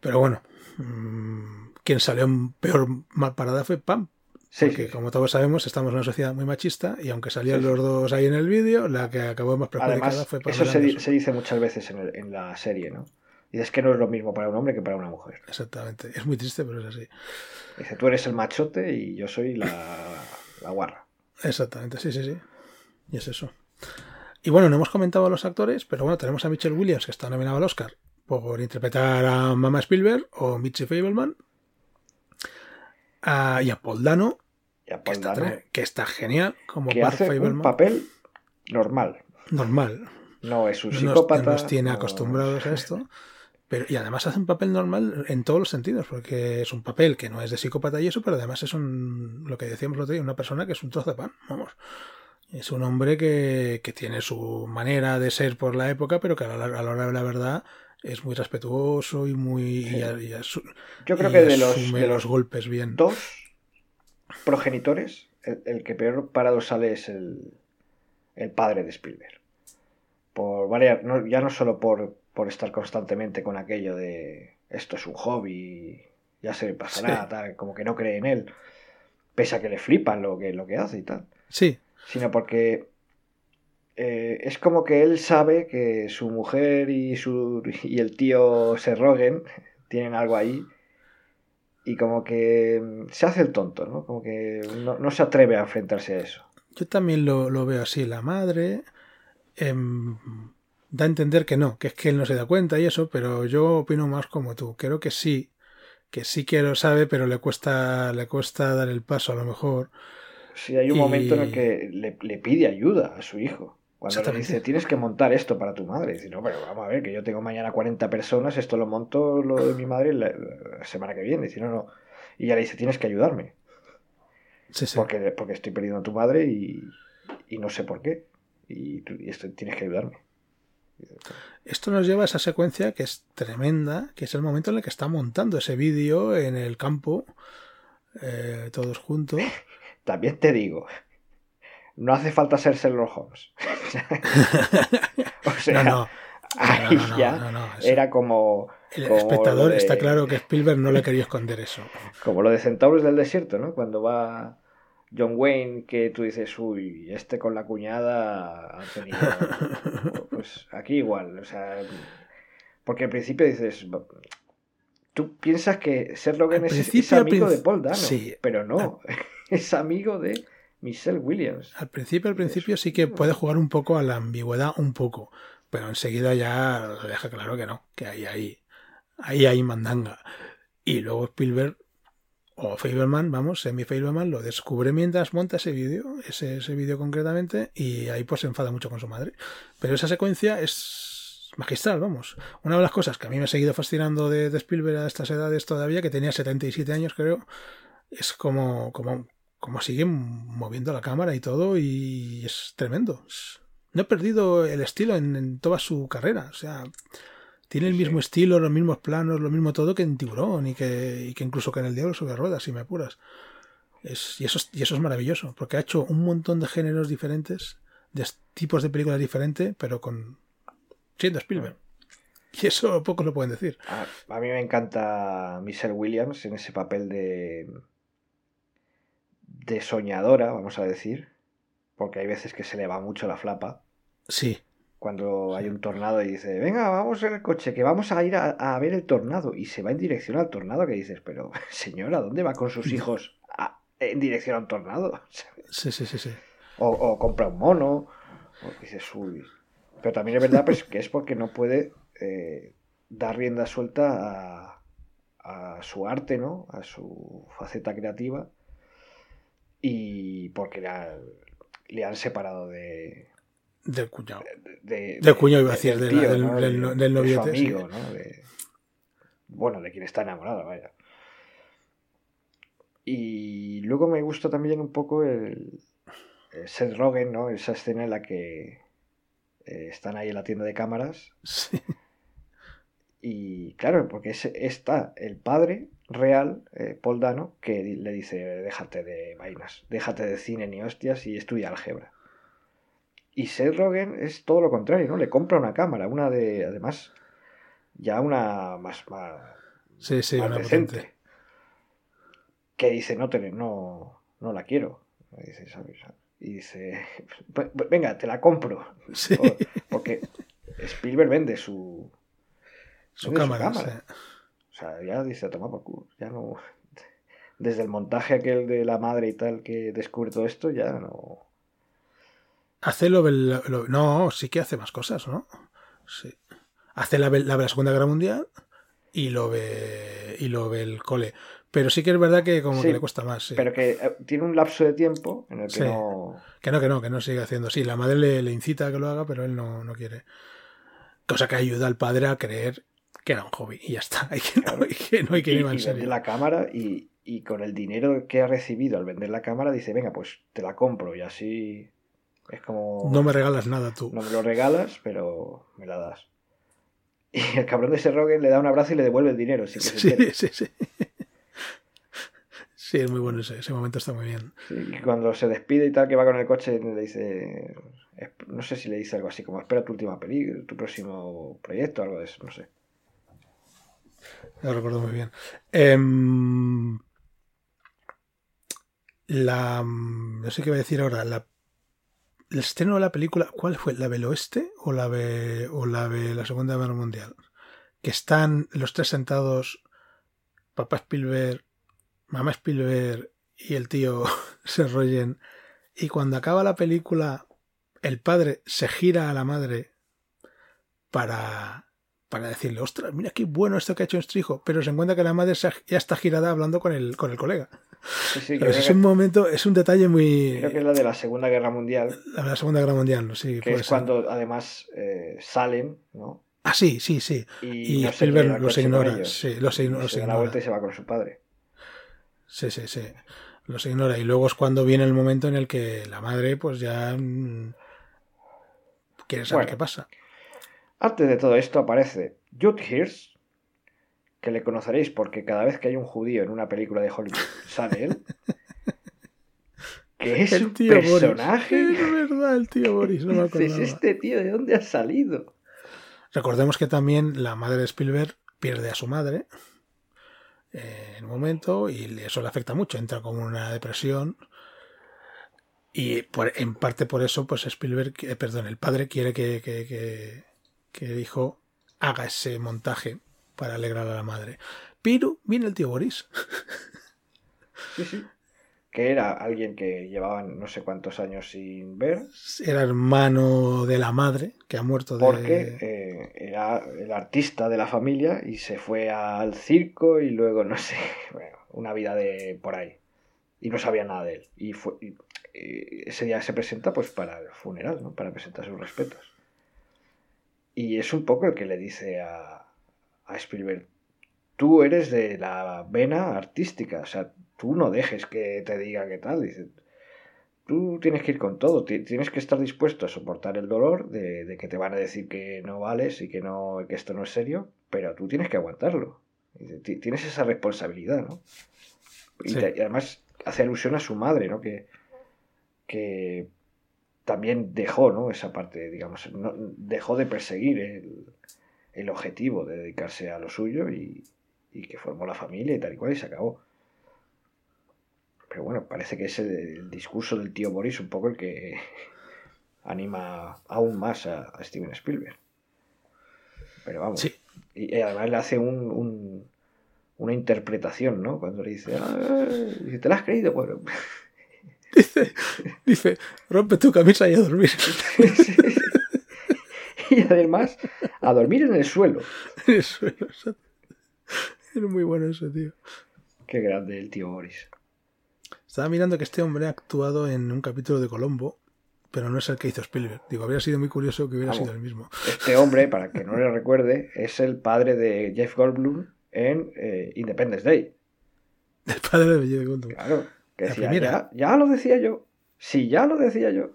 Pero bueno. Mm, quien salió peor mal parada fue Pam. Sí, porque, como todos sabemos, estamos en una sociedad muy machista y aunque salían los dos ahí en el vídeo, la que acabó más perjudicada fue para Eso se, se, dice muchas veces en, en, la serie, ¿no? Y es que no es lo mismo para un hombre que para una mujer. Exactamente. Es muy triste, pero es así. Dice, tú eres el machote y yo soy la, la guarra. Exactamente, sí, sí, sí. Y es eso. Y bueno, no hemos comentado a los actores, pero bueno, tenemos a Michelle Williams, que está nominado al Oscar por interpretar a Mama Spielberg o Mitchie Fableman. y a Paul Dano, que, está, genial como que hace un papel normal. Normal. No es un psicópata. Nos, tiene acostumbrados a esto. <laughs> Pero, y además hace un papel normal en todos los sentidos, porque es un papel que no es de psicópata y eso, pero además es un, lo que decíamos el otro día, una persona que es un trozo de pan, vamos. Es un hombre que, que tiene su manera de ser por la época, pero que a la, hora de la verdad es muy respetuoso y muy... Yo creo que de los, de los golpes bien. Dos progenitores, el, que peor parado sale es el, el padre de Spielberg. Por varias, ya no solo por, por, estar constantemente con aquello de esto es un hobby, ya se pasará, tal, como que no cree en él, pese a que le flipan lo que, lo que hace y tal. Sí. Sino porque eh, es como que él sabe que su mujer y, su, y el tío se roguen, tienen algo ahí y como que se hace el tonto, ¿no? Como que no, se atreve a enfrentarse a eso. Yo también lo, veo así. La madre em, da a entender que no, que es que él no se da cuenta y eso, pero yo opino más como tú. Creo que sí, que sí que lo sabe, pero le cuesta, le cuesta dar el paso a lo mejor. Sí, hay un momento en el que le, le pide ayuda a su hijo. Cuando le dice, tienes que montar esto para tu madre. Dice, no, pero vamos a ver, que yo tengo mañana 40 personas, esto lo monto lo de mi madre la, semana que viene. Dice, no, no. Y ya le dice, tienes que ayudarme. Sí, sí. Porque, porque estoy perdiendo a tu madre y, y no sé por qué. y, tú, y esto tienes que ayudarme. Esto nos lleva a esa secuencia que es tremenda, que es el momento en el que está montando ese vídeo en el campo, eh, todos juntos. <laughs> También te digo, no hace falta ser Sherlock Holmes. <laughs> o <laughs> sea, no, no. ahí no, no, ya no, era como... El como espectador de- está claro que Spielberg no le quería esconder eso. Como lo de Centauros del Desierto, ¿no? Cuando va John Wayne, que tú dices, uy, este con la cuñada ha tenido... <laughs> Pues aquí igual, o sea... Porque al principio dices... Tú piensas que Rogen Al es, es amigo de Paul Dano, sí. pero no, <laughs> es amigo de Michelle Williams. Al principio, al principio sí que puede jugar un poco a la ambigüedad, un poco, pero enseguida ya lo deja claro que no, que ahí ahí ahí hay mandanga. Y luego Spielberg o Faberman, vamos, Semi Faberman lo descubre mientras monta ese vídeo, ese, ese vídeo concretamente, y ahí pues se enfada mucho con su madre. Pero esa secuencia es magistral, vamos. Una de las cosas que a mí me ha seguido fascinando de, de Spielberg a estas edades todavía, que tenía 77 años creo, es como, como, como sigue moviendo la cámara y todo, y es tremendo. No ha perdido el estilo en, en toda su carrera, o sea, tiene el mismo sí. estilo, los mismos planos, lo mismo todo que en Tiburón y que, y que incluso que en El Diablo sobre ruedas, si me apuras. Es, y, eso es, y eso es maravilloso, porque ha hecho un montón de géneros diferentes, de tipos de películas diferentes, pero con siendo Spielberg. Y eso pocos lo pueden decir. A, a mí me encanta Michelle Williams en ese papel de de soñadora, vamos a decir, porque hay veces que se le va mucho la flapa Sí, cuando hay un tornado y dice, venga, vamos en el coche, que vamos a ir a, a ver el tornado y se va en dirección al tornado, que dices, pero <laughs> señora, ¿dónde va con sus <laughs> hijos a- en dirección a un tornado? <laughs> sí, sí, sí, sí. O, o compra un mono, o dices, uy. Pero también es verdad pues, que es porque no puede eh, dar rienda suelta a, a su arte, ¿no? A su faceta creativa. Y porque le, ha- le han separado de. Del cuñado. de Del cuñado, iba a decir, de del- ¿no? del- De- del de su noviete, amigo, sí. ¿no? De- bueno, de quien está enamorado, vaya. Y luego me gusta también un poco el, el Seth Rogen, ¿no? Esa escena en la que eh, están ahí en la tienda de cámaras Sí, y claro, porque es- está el padre real, eh, Paul Dano, que le dice, déjate de vainas, déjate de cine ni hostias y estudia álgebra. Y Seth Rogen es todo lo contrario, ¿no? Le compra una cámara, una de, además, ya una más, más, sí, sí, más una decente. potente. Que dice, no, te, no, no la quiero. Y dice, ¿sabes? Y dice, <laughs> "Pues, venga, te la compro. Sí, Porque Spielberg vende su, su vende cámara. O sea, ya dice, toma por culo. Ya no. Desde el montaje aquel de la madre y tal que descubre todo esto, ya no. Hace lo, del- lo- No, sí que hace más cosas, ¿no? Sí. Hace la, la de la Segunda Guerra Mundial y lo ve y lo ve el cole. Pero sí que es verdad que como Sí, que le cuesta más. sí. Pero que eh, tiene un lapso de tiempo en el que Sí. no. Que no, que no, que no sigue haciendo. Sí, la madre le, le incita a que lo haga, pero él no, no quiere. Cosa que ayuda al padre a creer que era un hobby y ya está. <laughs> Y que no, y que no hay que ir en serio. la cámara y, y con el dinero que ha recibido al vender la cámara dice, venga, pues te la compro y así es como... No me regalas nada tú. no me lo regalas, pero me la das. <laughs> Y el cabrón de ese Rogen le da un abrazo y le devuelve el dinero. Sí, sí, sí. <laughs> Sí, es muy bueno ese, ese momento está muy bien. Sí, y cuando se despide y tal, que va con el coche, le dice... "Esp- No sé si le dice algo así como, espera tu última película, tu próximo proyecto, algo de eso, no sé. Lo recuerdo muy bien. Em, la. No sé qué voy a decir ahora. La, el estreno de la película, ¿cuál fue? ¿La del oeste o la de, o la de la Segunda Guerra Mundial? Que están los tres sentados, papá Spielberg, mamá Spielberg y el tío <laughs> se rollen. Y cuando acaba la película, el padre se gira a la madre para, para decirle, ostras, mira qué bueno esto que ha hecho nuestro hijo, pero se encuentra que la madre ya está girada hablando con el, con el colega. Sí, sí, creo, es que, un momento, es un detalle muy... creo que es la de la Segunda Guerra Mundial, La de la Segunda Guerra Mundial, sí. que es ser. cuando además eh, salen, ¿no? Ah, sí, sí, sí. Y, Y no Spielberg los ignora, ellos. sí, los se da la ignora. vuelta y se va con su padre. Sí, sí, sí. Los ignora. Y luego es cuando viene el momento en el que la madre, pues ya mm, quiere saber Bueno. qué pasa. Antes de todo esto aparece Jude Hirsch, que le conoceréis porque cada vez que hay un judío en una película de Hollywood sale él. Que <laughs> es El un tío Boris. personaje. Es verdad, el tío Boris, no me <laughs> acordaba. este tío de dónde ha salido? Recordemos que también la madre de Spielberg pierde a su madre eh, en un momento y eso le afecta mucho, entra como una depresión y por- en parte por eso pues Spielberg, eh, perdón, el padre quiere que, que, que- que el hijo haga ese montaje para alegrar a la madre. Pero viene el tío Boris. <laughs> Sí, sí. Que era alguien que llevaban no sé cuántos años sin ver, Era hermano de la madre que ha muerto de... porque eh, era el artista de la familia y se fue al circo y luego, no sé, <laughs> bueno, una vida de por ahí. Y no sabía nada de él. Y, fue, y, eh, ese día se presenta pues para el funeral, ¿no? Para presentar sus respetos. Y es un poco el que le dice a, a Spielberg, tú eres de la vena artística, o sea, tú no dejes que te diga qué tal, dice, tú tienes que ir con todo, ti- tienes que estar dispuesto a soportar el dolor de, de que te van a decir que no vales y que no que esto no es serio, pero tú tienes que aguantarlo. Dice, "Ti- Tienes esa responsabilidad, ¿no? Y, Sí. te- y además hace alusión a su madre, ¿no? Que, que también dejó, ¿no? Esa parte, digamos, no- dejó de perseguir el, el objetivo de dedicarse a lo suyo y, y que formó la familia y tal y cual y se acabó. Pero bueno, parece que es el, el discurso del tío Boris un poco el que <laughs> anima aún más a, a Steven Spielberg. Pero vamos. Sí. Y, y además le hace un, un- una interpretación, ¿no? Cuando le dice, "Ah, dice, ¿te la has creído? Bueno, <laughs> Dice, dice, rompe tu camisa y a dormir. <laughs> y además a dormir en el suelo. <laughs> En el suelo. Era muy bueno eso, tío. Qué grande el tío Boris. Estaba mirando que este hombre ha actuado en un capítulo de Colombo, pero no es el que hizo Spielberg. Digo, habría sido muy curioso que hubiera Vamos. sido el mismo. Este hombre, para que no le recuerde, es el padre de Jeff Goldblum en eh, Independence Day. <laughs> El padre de de Goldblum. Claro, que decía, ya, ya lo decía yo. Sí, ya lo decía yo.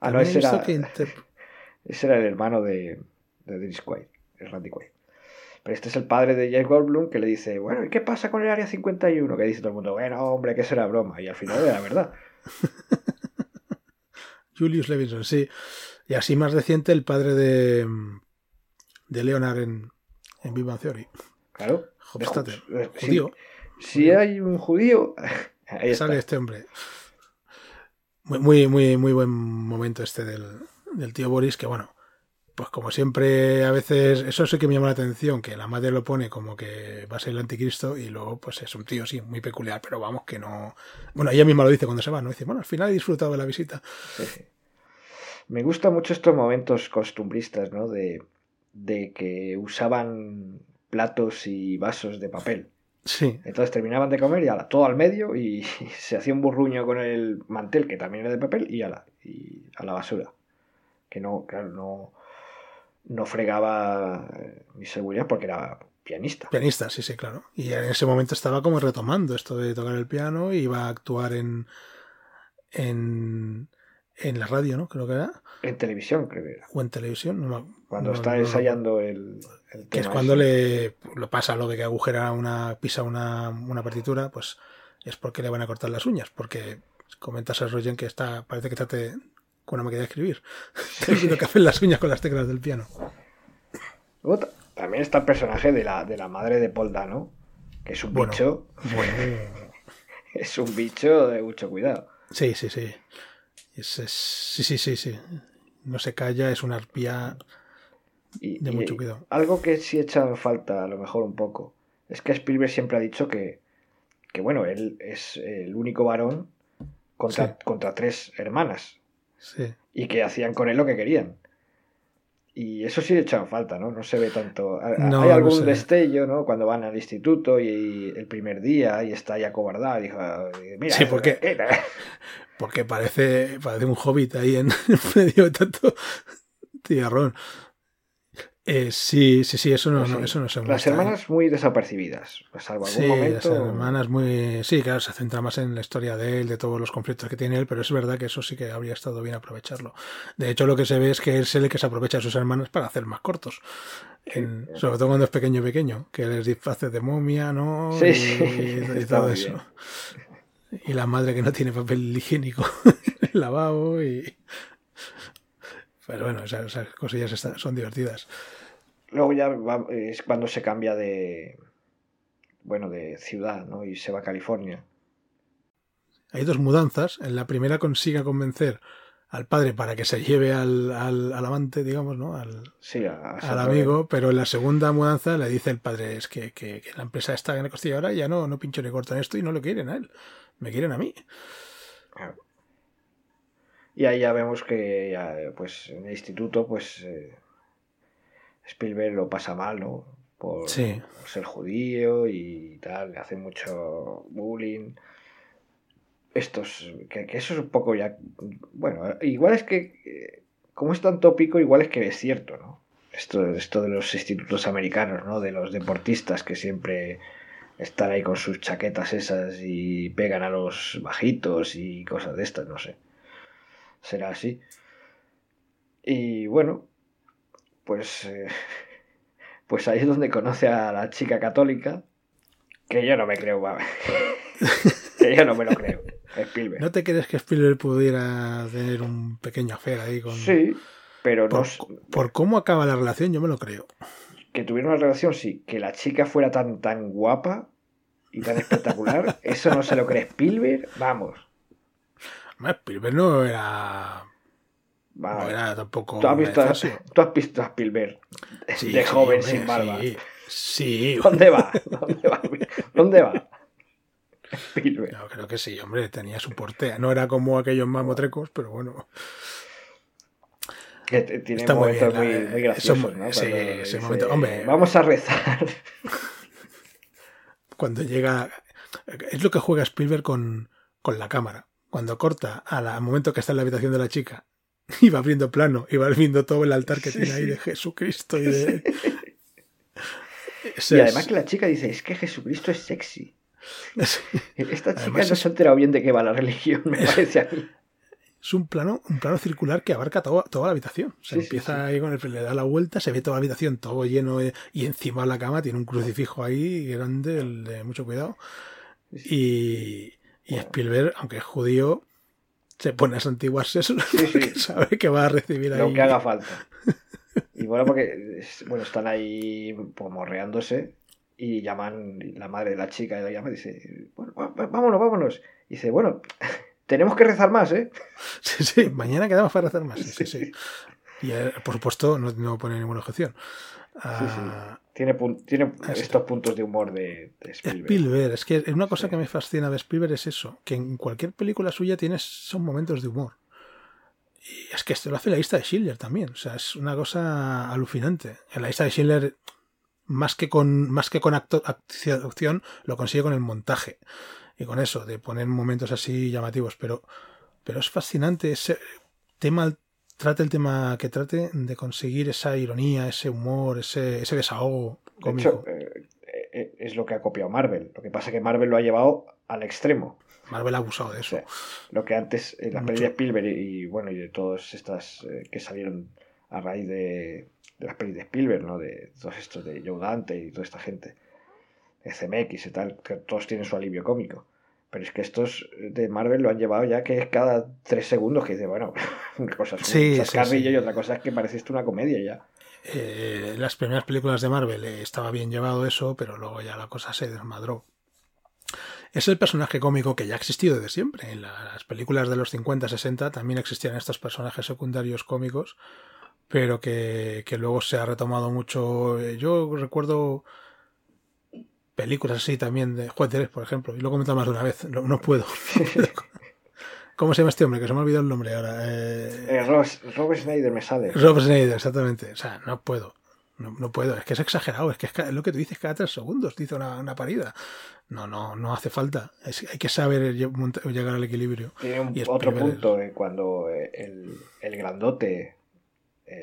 Ah, no, ese era, que inter- ese era el hermano de, de Dennis Quaid, el Randy Quaid. Pero este es el padre de Jeff Goldblum que le dice, bueno, ¿y qué pasa con el Área 51? Que dice todo el mundo, bueno, hombre, que será broma. Y al final era verdad. <laughs> Julius Levinson, sí. Y así más reciente, el padre de, de Leonard en, en Bang Theory. Claro. Hofstadter, si- judío. Si, hay un judío, <laughs> ahí está. Sale este hombre. Muy, muy, muy, muy buen momento este del, del tío Boris, que bueno, pues como siempre, a veces, eso sí que me llama la atención, que la madre lo pone como que va a ser el anticristo y luego pues es un tío, sí, muy peculiar, pero vamos, que no... Bueno, ella misma lo dice cuando se va, ¿no? Dice, bueno, al final he disfrutado de la visita. Sí, <laughs> sí. Me gustan mucho estos momentos costumbristas, ¿no? De, de que usaban platos y vasos de papel. Sí, Entonces terminaban de comer y ala, todo al medio y <laughs> se hacía un burruño con el mantel que también era de papel y ala, y a la basura. Que no, claro, no, no fregaba eh, mi seguridad porque era pianista. pianista, sí, sí, claro. Y en ese momento estaba como retomando esto de tocar el piano y iba a actuar en, en, en la radio, ¿no? Creo que era. En televisión, creo que era. O en televisión. no me- Cuando no- está no- ensayando el, el Que es tema cuando ese. le lo pasa lo de que agujera una, pisa una, una partitura, pues es porque le van a cortar las uñas, porque comentas a Rogen que está, parece que está te- con una máquina de escribir. <laughs> Teniendo que hacer las uñas con las teclas del piano. Luego también está el personaje de la, de la madre de Paul Dano, que es un Bueno. bicho, Bueno, <laughs> es un bicho de mucho cuidado. sí, sí, sí. Es- es- sí, sí, sí, sí. No se calla, es una arpía. Y, De y mucho cuidado. Algo que sí echa falta, a lo mejor un poco, es que Spielberg siempre ha dicho que, que bueno, él es el único varón contra, Sí. contra tres hermanas Sí. y que hacían con él lo que querían. Y eso sí echa en falta, ¿no? No se ve tanto. No, Hay algún destello, ¿no? Cuando van al instituto y el primer día y está ya acobardado. Y mira, Sí, porque-. Porque parece, parece un hobbit ahí en <laughs> en medio de tanto tiarrón. Eh, sí, sí, sí, eso no, Pues no, eso no se Las ¿eh? hermanas muy desapercibidas. Salvo algún Sí, momento. las hermanas muy... Sí, claro, se centra más en la historia de él, de todos los conflictos que tiene él, pero es verdad que eso sí que habría estado bien aprovecharlo. De hecho, lo que se ve es que es el que se aprovecha de sus hermanas para hacer más cortos. En- sobre todo cuando es pequeño pequeño, que les disfraces de momia, ¿no? Sí, y, sí, y <laughs> está todo eso. bien. Y la madre que no tiene papel higiénico <laughs> el lavabo y... Pero bueno, esas, esas cosillas están- son divertidas. Luego ya va- es cuando se cambia de. Bueno, de ciudad, ¿no? Y se va a California. Hay dos mudanzas. En la primera consigue convencer al padre para que se lleve al, al, al amante, digamos, ¿no? Al, Sí, a, a al San amigo, pero en la segunda mudanza le dice el padre es que, que, que la empresa está en la costilla ahora ya no, no pincho ni corto en esto y no lo quieren a él. Me quieren a mí. Claro. Y ahí ya vemos que ya, pues en el instituto pues eh, Spielberg lo pasa mal, ¿no? Por, Sí. por ser judío y tal, le hace mucho bullying. Estos, que, que eso es un poco ya, bueno, igual es que, eh, como es tan tópico, igual es que es cierto, ¿no? Esto, esto de los institutos americanos, ¿no? De los deportistas que siempre están ahí con sus chaquetas esas y pegan a los bajitos y cosas de estas, no sé. Será así. Y bueno, pues, eh, <laughs> pues ahí es donde conoce a la chica católica, que yo no me creo, va. <laughs> que yo no me lo creo. Spielberg. ¿No te crees que Spielberg pudiera tener un pequeño affair ahí con... Sí, pero no, Por, cómo acaba la relación, yo me lo creo. que tuviera una relación, sí. Que la chica fuera tan, tan guapa y tan espectacular, <laughs> eso no se lo cree Spielberg, vamos. Spielberg no era... No era tampoco... ¿Tú has, visto a, tú has visto a Spielberg Sí, de joven sin barba. Sí, sí. ¿Dónde va? ¿Dónde va? ¿Dónde va? Spielberg. Yo creo que sí, hombre, tenía su porte. No era como aquellos mamotrecos, pero bueno. Que tiene Está muy momentos bien, muy, muy graciosos, ¿no? sí, ese momento- hombre. Vamos a rezar. <laughs> Cuando llega... Es lo que juega Spielberg con, con la cámara. Cuando corta al momento que está en la habitación de la chica <laughs> y va abriendo plano y va viendo todo el altar que Sí, tiene ahí de Jesucristo y de... <laughs> Y además que la chica dice, es que Jesucristo es sexy. <laughs> Esta chica Además no se ha enterado bien de qué va la religión, me parece a mí. Es un plano, un plano circular que abarca toda, toda la habitación. Se empieza ahí con el le da la vuelta, se ve toda la habitación todo lleno de- y encima de la cama tiene un crucifijo ahí grande, el de mucho cuidado. Y, y Spielberg, aunque es judío, se pone a santiguarse <laughs> sí. porque sabe que va a recibir ahí. Lo que haga falta. Y bueno, porque bueno, están ahí pues, morreándose y llaman, la madre de la chica la llama y dice, bueno, vámonos, vámonos. Y dice, bueno, <laughs> tenemos que rezar más, ¿eh? <laughs> Sí, sí, mañana quedamos para hacer más. Sí, sí, sí. Y eh, por supuesto, no, no pone ninguna objeción. Ah, Tiene, tiene estos puntos de humor de, de Spielberg. Spielberg, es que una cosa Sí. que me fascina de Spielberg es eso, que en cualquier película suya tienes son momentos de humor. Y es que esto lo hace la lista de Schindler también, o sea, es una cosa alucinante. En la lista de Schindler, más que con, más que con acto- acción, lo consigue con el montaje. Y con eso, de poner momentos así llamativos, pero, pero es fascinante ese tema, trate el tema que trate de conseguir esa ironía, ese humor, ese, ese desahogo De cómico. hecho, eh, eh, es lo que ha copiado Marvel. Lo que pasa es que Marvel lo ha llevado al extremo. Marvel ha abusado de O eso. sea, lo que antes, en las Mucho. pelis de Spielberg y, y, bueno, y de todas estas eh, que salieron a raíz de, de las pelis de Spielberg, ¿no? De todos estos de Joe Dante y toda esta gente, de CMX y tal, que todos tienen su alivio cómico. Pero es que estos de Marvel lo han llevado ya que es cada tres segundos que dice, bueno, una cosa es un Sí, sí, chascarrillo sí. y otra cosa es que parece esto una comedia ya. Eh, las primeras películas de Marvel eh, estaba bien llevado eso, pero luego ya la cosa se desmadró. Es el personaje cómico que ya ha existido desde siempre. En las películas de los 50-60 también existían estos personajes secundarios cómicos, pero que, que luego se ha retomado mucho. Eh, Yo recuerdo películas así también de Juan Teres, por ejemplo, y lo he comentado más de una vez, no, no puedo. no <laughs> puedo. ¿Cómo se llama este hombre? Que se me ha olvidado el nombre ahora. Eh, Eh, Rob, Rob Snyder me sale. Rob Schneider, exactamente. O sea, no puedo. No, no puedo. Es que es exagerado. Es que es, lo que tú dices cada tres segundos. Dice una, una parida. No, no, no hace falta. Es- hay que saber llegar al equilibrio. Tiene un- Y otro punto eh, cuando eh, el, el grandote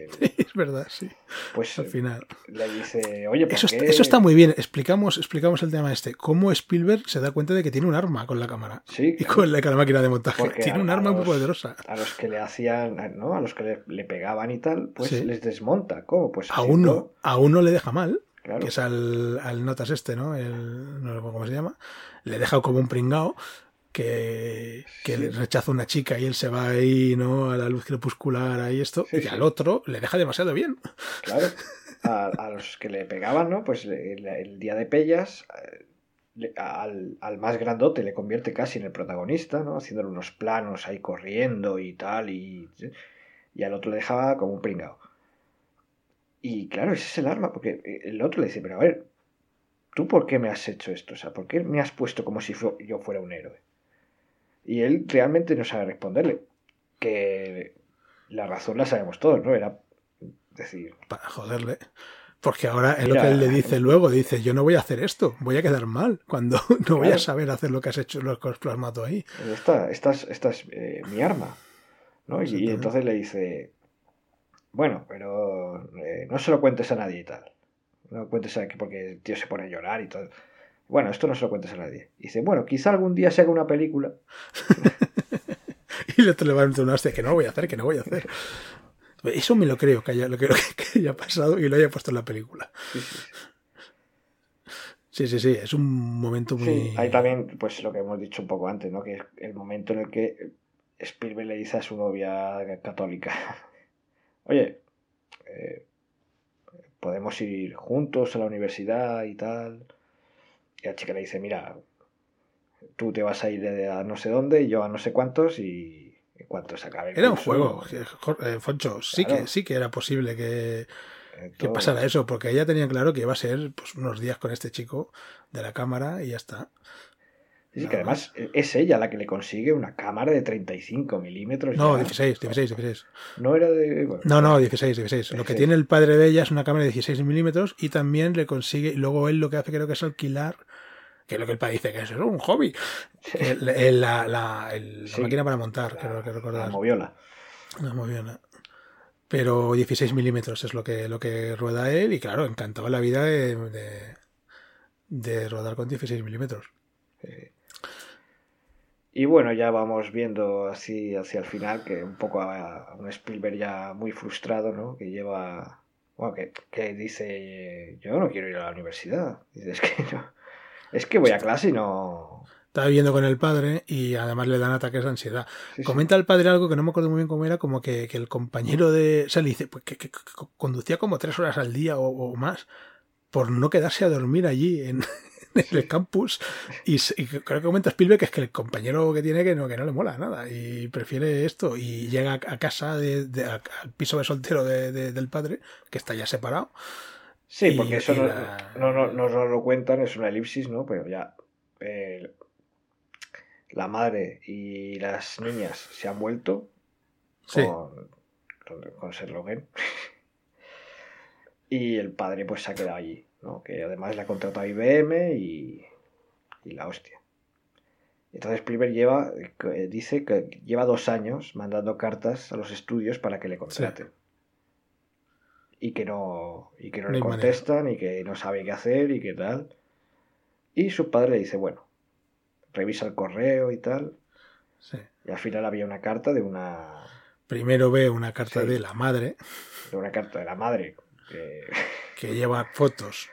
<laughs> es verdad, sí. Pues al final. Le dice, oye, ¿por eso, qué? está, eso está muy bien. Explicamos, explicamos el tema este. Cómo Spielberg se da cuenta de que tiene un arma con la cámara. Sí, Y con la, con la máquina de montaje. Porque Tiene a- un arma muy los- poderosa. A los que le hacían, ¿no? A los que le, le pegaban y tal, pues Sí. les desmonta. ¿Cómo? Pues A uno, ¿no? a uno le deja mal. Claro. que es al, al Notas este, ¿no? El, no recuerdo cómo se llama. Le deja como un pringao que, que Sí. le rechaza una chica y él se va ahí, ¿no? A la luz crepuscular, ahí esto. Sí, y sí. al otro le deja demasiado bien. Claro. <laughs> A, a los que le pegaban, ¿no? Pues el, el día de Pellas, eh, al, al más grandote le convierte casi en el protagonista, ¿no? Haciéndole unos planos ahí corriendo y tal, y, y al otro le dejaba como un pringao. Y claro, ese es el arma, porque el otro le dice, pero a ver, ¿tú por qué me has hecho esto? O sea, ¿por qué me has puesto como si yo fuera un héroe? Y él realmente no sabe responderle. Que la razón la sabemos todos, ¿no? Era decir, Para joderle. Porque ahora es lo que él le dice luego, dice, yo no voy a hacer esto, voy a quedar mal, cuando <laughs> no voy a saber hacer lo que has hecho, lo que has plasmado ahí. esta, esta es, esta es eh, mi arma. ¿no? Y, entonces le dice, bueno, pero eh, no se lo cuentes a nadie y tal. No cuentes a que porque el tío se pone a llorar y todo. Bueno, esto no se lo cuentes a nadie. Y dice, bueno, quizá algún día se haga una película. <laughs> Y le va a una hostia que no voy a hacer, que no voy a hacer. Eso me lo creo que haya, lo creo que haya pasado y lo haya puesto en la película. Sí, sí, sí. Sí, sí, sí, es un momento muy... Sí, hay también, pues lo que hemos dicho un poco antes, ¿no? Que es el momento en el que Spielberg le dice a su novia católica, <laughs> oye, eh, podemos ir juntos a la universidad y tal. Y la chica le dice, mira, tú te vas a ir de- a no sé dónde y yo a no sé cuántos y en cuanto se acabe el Era un juego, eh, Foncho, sí, que, sí que era posible que, que pasara eso, porque ella tenía claro que iba a ser pues, unos días con este chico de la cámara y ya está. Sí, que además es ella la que le consigue una cámara de 35 milímetros. No, ya. 16, 16, 16. No era de... bueno, No, no, 16, 16. Lo que 16. tiene el padre de ella es una cámara de 16 milímetros y también le consigue, luego él lo que hace creo que es alquilar, que es lo que el padre dice, que es un hobby, el- el- la, la- el- la máquina para montar, creo que la recordar. moviola. No, muy bien. ¿eh? Pero 16 milímetros es lo que, lo que rueda él y claro, encantaba la vida de, de, de rodar con 16 milímetros. Y bueno, ya vamos viendo así hacia el final que un poco a, un Spielberg ya muy frustrado, ¿no? Que lleva, bueno, que, que dice, yo no quiero ir a la universidad. Dice, es que no, es que voy a clase y no... Estaba viviendo con el padre y además le dan ataques de ansiedad. Sí, sí. Comenta el padre algo que no me acuerdo muy bien cómo era, como que, que el compañero de... O sea, le dice pues, que, que- que conducía como tres horas al día o, o más por no quedarse a dormir allí en, <laughs> en el campus. Y, creo que comenta Spielberg que es que el compañero que tiene que no, que no le mola nada y prefiere esto. Y llega a casa, de, de- al piso de soltero de- de- del padre, que está ya separado. Sí, y- porque eso y no, la- no, no, no nos lo cuentan, es una elipsis, ¿no? Pero ya eh, la madre y las niñas se han vuelto Sí. con, con, con <laughs> y el padre pues se ha quedado allí, ¿no? Que además le ha contratado a IBM y, y la hostia. Entonces Spielberg lleva, eh, dice que lleva dos años mandando cartas a los estudios para que le contraten. Y que no, y que no No le manera. contestan y que no sabe qué hacer y qué tal. Y su padre le dice, bueno, revisa el correo y tal. Sí. Y al final había una carta de una, Primero ve una carta Sí. de la madre de una carta de la madre. que- <laughs> que lleva fotos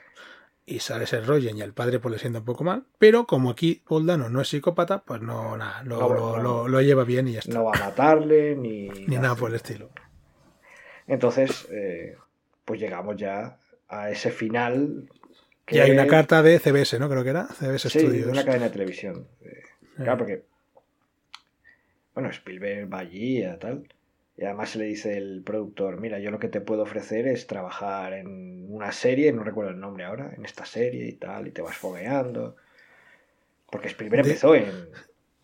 y sale ese rollo y al padre pues le sienta un poco mal, pero como aquí Paul Dano no es psicópata, pues no, nada, lo, No, lo- no. lo- lo lleva bien y ya está. no va a matarle ni, <laughs> Ni nada por el estilo. Entonces, eh, pues llegamos ya a ese final. que Y hay una carta de CBS, ¿no? Creo que era CBS sí, de Studios. una cadena de televisión. Eh, Eh, Claro, porque. Bueno, Spielberg va allí y tal. Y además le dice el productor: Mira, yo lo que te puedo ofrecer es trabajar en una serie, no recuerdo el nombre ahora, en esta serie y tal, y te vas fogueando. Porque De- empezó en.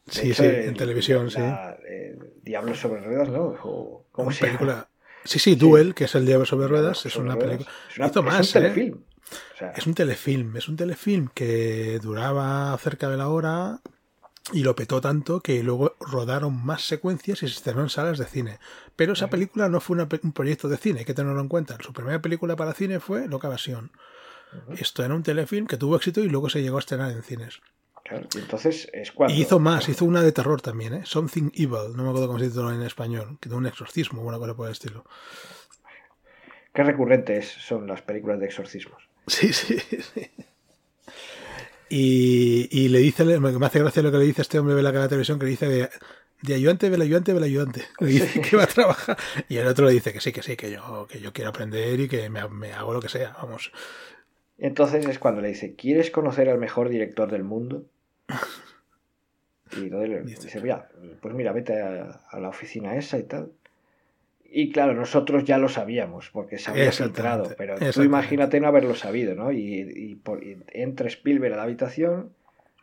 Sí, hecho, sí, en televisión, sí. la- el Diablo sobre ruedas, ¿no? O- ¿Cómo se llama? película. Sí, sí, Duel, que es el Diablo sobre ruedas, es una película. Es, una- es más, un ¿eh? telefilm. O sea, Es un telefilm, es un telefilm que duraba cerca de la hora y lo petó tanto que luego rodaron más secuencias y se estrenó en salas de cine. Pero esa película no fue un proyecto de cine, hay que tenerlo en cuenta. Su primera película para cine fue Loca Evasión. Esto era un telefilm que tuvo éxito y luego se llegó a estrenar en cines. Claro, y entonces es cuando... Y hizo más, hizo una de terror también, ¿eh? Something Evil, no me acuerdo cómo se tituló en español, que de un exorcismo o una cosa por el estilo. Qué recurrentes son las películas de exorcismos. Sí, sí, <laughs> sí. Y, le dice, me hace gracia lo que le dice este hombre de la televisión, que le dice de, de ayudante, del ayudante, del ayudante. <laughs> Le dice que va a trabajar. Y el otro le dice que sí, que sí, que yo, que yo quiero aprender y que me, hago lo que sea, vamos. Entonces es cuando le dice, ¿quieres conocer al mejor director del mundo? Y entonces le <laughs> dice, mira, pues mira, vete a la oficina esa y tal. Y claro, nosotros ya lo sabíamos, porque se había filtrado, pero tú imagínate no haberlo sabido, ¿no? Y, entra Spielberg a la habitación,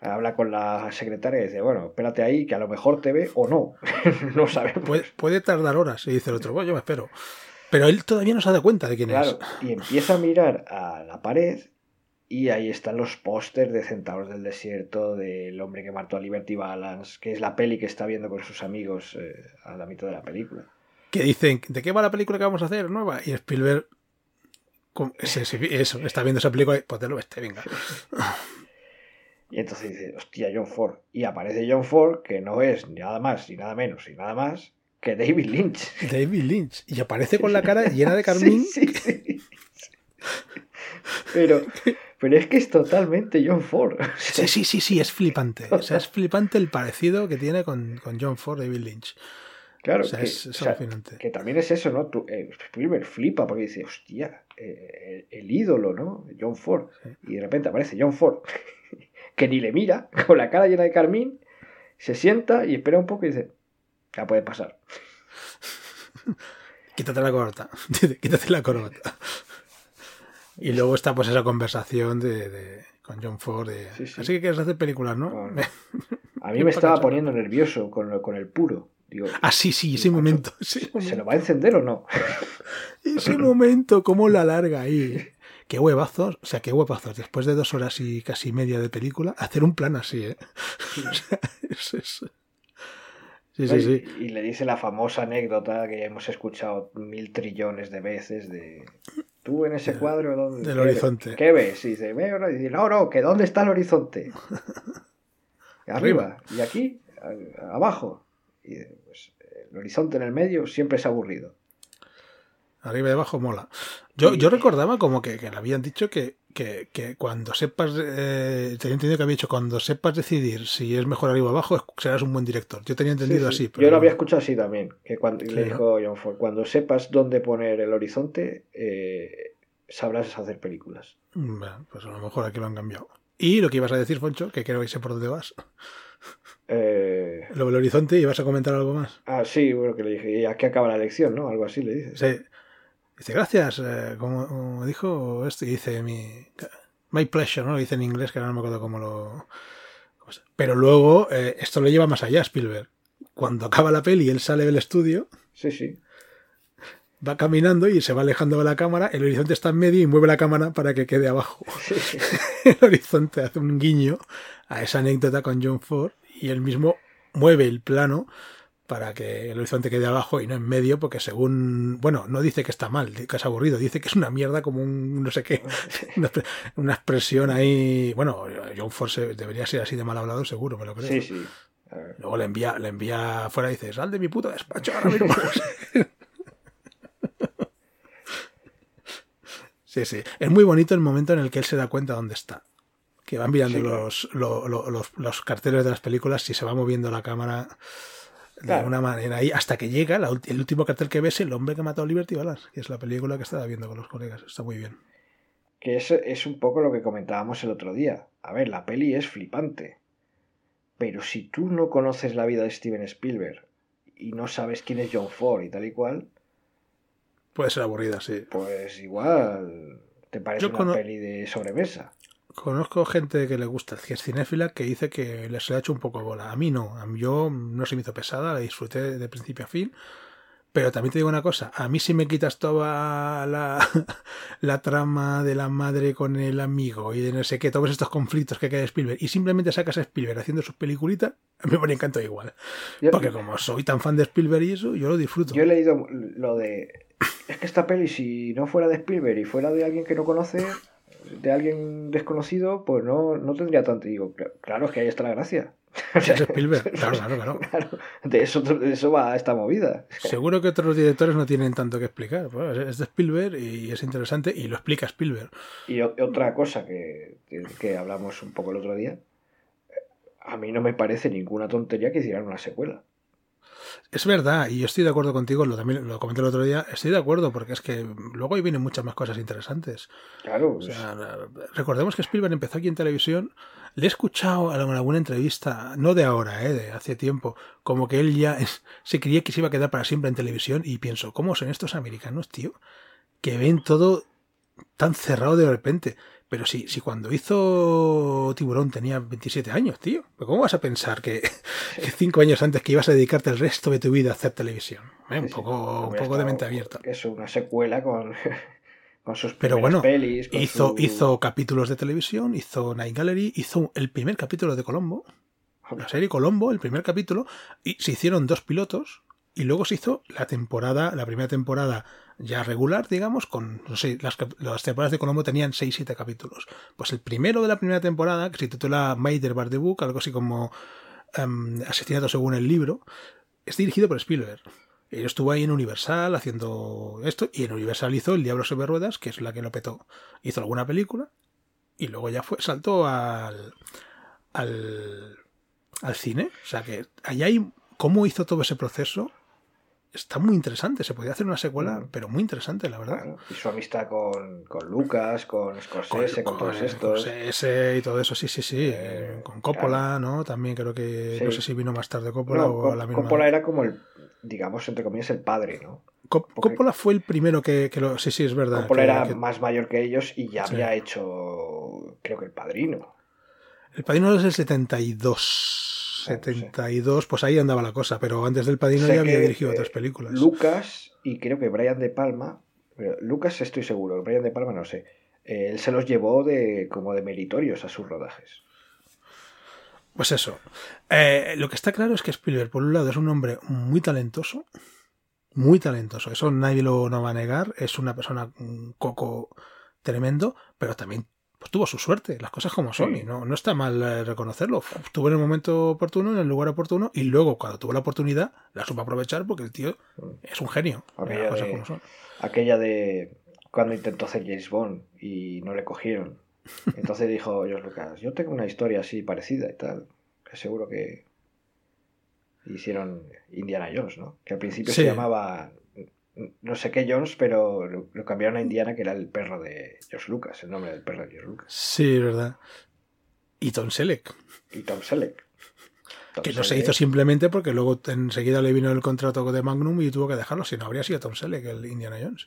habla con la secretaria y dice, bueno, espérate ahí, que a lo mejor te ve o no, <laughs> no sabemos. Puede, tardar horas, y dice el otro, bueno, yo me espero. Pero él todavía no se da cuenta de quién es. Y empieza a mirar a la pared y ahí están los pósters de Centauros del Desierto, del hombre que mató a Liberty Balance, que es la peli que está viendo con sus amigos eh, a la mitad de la película que dicen, ¿de qué va la película que vamos a hacer nueva? Y Spielberg, eso, está viendo esa película y pues te lo este, venga. Y entonces dice, hostia, John Ford. Y aparece John Ford, que no es nada más, ni nada menos, ni nada más que David Lynch. David Lynch. Y aparece con la <laughs> cara llena de carmín. pero, pero es que es totalmente John Ford. Sí, sí, sí, sí, es flipante. O sea, es <laughs> flipante el parecido que tiene con, con John Ford, David Lynch. Claro, que, también es eso, ¿no? Tú, eh, flipa porque dice, hostia, eh, el, ídolo, ¿no? John Ford. Y de repente aparece John Ford, <laughs> que ni le mira, <laughs> con la cara llena de carmín, se sienta y espera un poco y dice, ya puede pasar. <laughs> Quítate la corbata, quítate la corbata. Y luego está pues esa conversación de, con John Ford. Así que quieres hacer películas, ¿no? A mí me estaba poniendo nervioso con, con el puro ah, sí, sí, ese momento, <laughs> ¿Se lo va a encender o no? ese momento, cómo la larga ahí. Qué huevazos, o sea, qué huevazos. Después de dos horas y casi media de película, hacer un plan así, ¿eh? Sí, <laughs> sí, sí. Y le dice la famosa anécdota que ya hemos escuchado mil trillones de veces de... Tú en ese cuadro ¿dónde, del horizonte. ¿Qué ves? Y dice, veo, y dice, no, no, que ¿dónde está el horizonte? <laughs> Arriba. ¿Y aquí? Abajo. Y el horizonte en el medio siempre es aburrido. Arriba y abajo mola. Yo, yo recordaba como que, le habían dicho que, cuando sepas, eh, tenía entendido que había dicho, cuando sepas decidir si es mejor arriba o abajo, serás un buen director. Yo tenía entendido así. Yo lo había escuchado así también, que cuando, le dijo John Ford, cuando sepas dónde poner el horizonte, eh, sabrás hacer películas. Bueno, pues a lo mejor aquí lo han cambiado. Y lo que ibas a decir, Foncho, que creo que sé por dónde vas. Eh... Lo del horizonte, ¿y vas a comentar algo más? Ah, sí, bueno, que le dije, y aquí acaba la lección, ¿no? Algo así le dice. Sí. Dice, gracias, eh, como, dijo este, dice mi... My pleasure, ¿no? Lo dice en inglés, que ahora no me acuerdo cómo lo... Pero luego, eh, esto lo lleva más allá, Spielberg. Cuando acaba la peli él sale del estudio... Sí, sí va caminando y se va alejando de la cámara, el horizonte está en medio y mueve la cámara para que quede abajo. <laughs> <laughs> el horizonte hace un guiño a esa anécdota con John Ford y él mismo mueve el plano para que el horizonte quede abajo y no en medio, porque según, bueno, no dice que está mal, que es aburrido, dice que es una mierda como un no sé qué, <laughs> una, expresión ahí, bueno, John Ford debería ser así de mal hablado, seguro, me lo creo. Sí, sí. Luego le envía, le envía afuera y dice, sal de mi puto despacho ahora mismo. Sí, sí. Es muy bonito el momento en el que él se da cuenta dónde está que van mirando los, los, carteles de las películas y se va moviendo la cámara de alguna manera ahí hasta que llega el último cartel que ves el hombre que mató a Liberty Balance, que es la película que estaba viendo con los colegas. Está muy bien. Que es, es un poco lo que comentábamos el otro día. A ver, la peli es flipante. Pero si tú no conoces la vida de Steven Spielberg y no sabes quién es John Ford y tal y cual. Puede ser aburrida, sí. Pues igual te parece una peli de sobremesa. Conozco gente que le gusta, que es cinéfila, que dice que les ha hecho un poco bola. A mí no, a mí yo no se me hizo pesada, la disfruté de principio a fin, Pero también te digo una cosa, a mí si me quitas toda la, <laughs> la trama de la madre con el amigo y de no sé qué, todos estos conflictos que cae Spielberg, y simplemente sacas a Spielberg haciendo sus peliculitas, a <laughs> mí me encanta igual. Porque como soy tan fan de Spielberg y eso, yo lo disfruto. Yo he leído lo de... Es que esta peli, si no fuera de Spielberg y fuera de alguien que no conoce, de alguien desconocido, pues no, no tendría tanto. Digo, claro, es que ahí está la gracia. <laughs> Es Spielberg, claro, claro, <laughs> claro. de, eso, de eso va esta movida. Seguro que otros directores no tienen tanto que explicar. Pues es de Spielberg y es interesante y lo explica Spielberg. Y otra cosa que, que hablamos un poco el otro día, a mí no me parece ninguna tontería que hicieran una secuela. Es verdad, y yo estoy de acuerdo contigo, lo, también lo comenté el otro día, estoy de acuerdo porque es que luego ahí vienen muchas más cosas interesantes. Claro. recordemos que Spielberg empezó aquí en televisión, le he escuchado en alguna entrevista, no de ahora, eh, de hace tiempo, como que él ya se creía que se iba a quedar para siempre en televisión y pienso, ¿cómo son estos americanos, tío? Que ven todo tan cerrado de repente. Pero si, cuando hizo Tiburón tenía 27 años, tío. ¿Cómo vas a pensar <laughs> que, cinco años antes que ibas a dedicarte el resto de tu vida a hacer televisión? ¿Eh? Un poco, un poco de mente abierta. Es una secuela con, <laughs> con sus Pero bueno, pelis. hizo, hizo capítulos de televisión, hizo Night Gallery, hizo el primer capítulo de Colombo. La serie Colombo, el primer capítulo, y se hicieron dos pilotos, y luego se hizo la temporada, la primera temporada ya regular, digamos, con, no sé, las, las temporadas de Colombo tenían 6-7 capítulos. Pues el primero de la primera temporada, que se titula Maider Bar the Book, algo así como um, Asesinato según el libro, es dirigido por Spielberg. Él estuvo ahí en Universal haciendo esto, y en Universal hizo El Diablo sobre Ruedas, que es la que lo petó. Hizo alguna película, y luego ya fue, saltó al, al, al cine. O sea que allá hay cómo hizo todo ese proceso está muy interesante. Se podría hacer una secuela, mm. pero muy interesante, la verdad. Y su amistad con, con Lucas, con Scorsese, con, todos estos. Scorsese y todo eso, sí, sí, sí. Eh, con Coppola, ¿no? También creo que. No sé si vino más tarde Coppola o la misma. Coppola era como el, digamos, entre comillas, el padre, ¿no? Coppola fue el primero que, que, lo. Sí, sí, es verdad. Coppola era más mayor que ellos y ya había hecho, creo que el padrino. El padrino es el 72. 72, pues ahí andaba la cosa, pero antes del Padrino ya había dirigido otras películas. Lucas y creo que Brian De Palma, Lucas estoy seguro, Brian De Palma no sé, eh, él se los llevó de como de meritorios a sus rodajes. Pues eso. Eh, lo que está claro es que Spielberg, por un lado, es un hombre muy talentoso, muy talentoso, eso nadie lo no va a negar, es una persona un coco tremendo, pero también pues tuvo su suerte, las cosas como son, y no, no está mal eh, reconocerlo. Estuvo en el momento oportuno, en el lugar oportuno, y luego cuando tuvo la oportunidad, la supo aprovechar porque el tío es un genio. Aquella, de, aquella de cuando intentó hacer James Bond y no le cogieron. <laughs> Entonces dijo George Lucas, yo tengo una historia así parecida y tal, que seguro que hicieron Indiana Jones, ¿no? Que al principio se llamaba no sé qué Jones, pero lo, cambiaron a Indiana, que era el perro de George Lucas, el nombre del perro de George Lucas. Sí, verdad. Y Tom Selleck. Y Tom Selleck. que no se hizo simplemente porque luego enseguida le vino el contrato de Magnum y tuvo que dejarlo, si no habría sido Tom Selleck el Indiana Jones.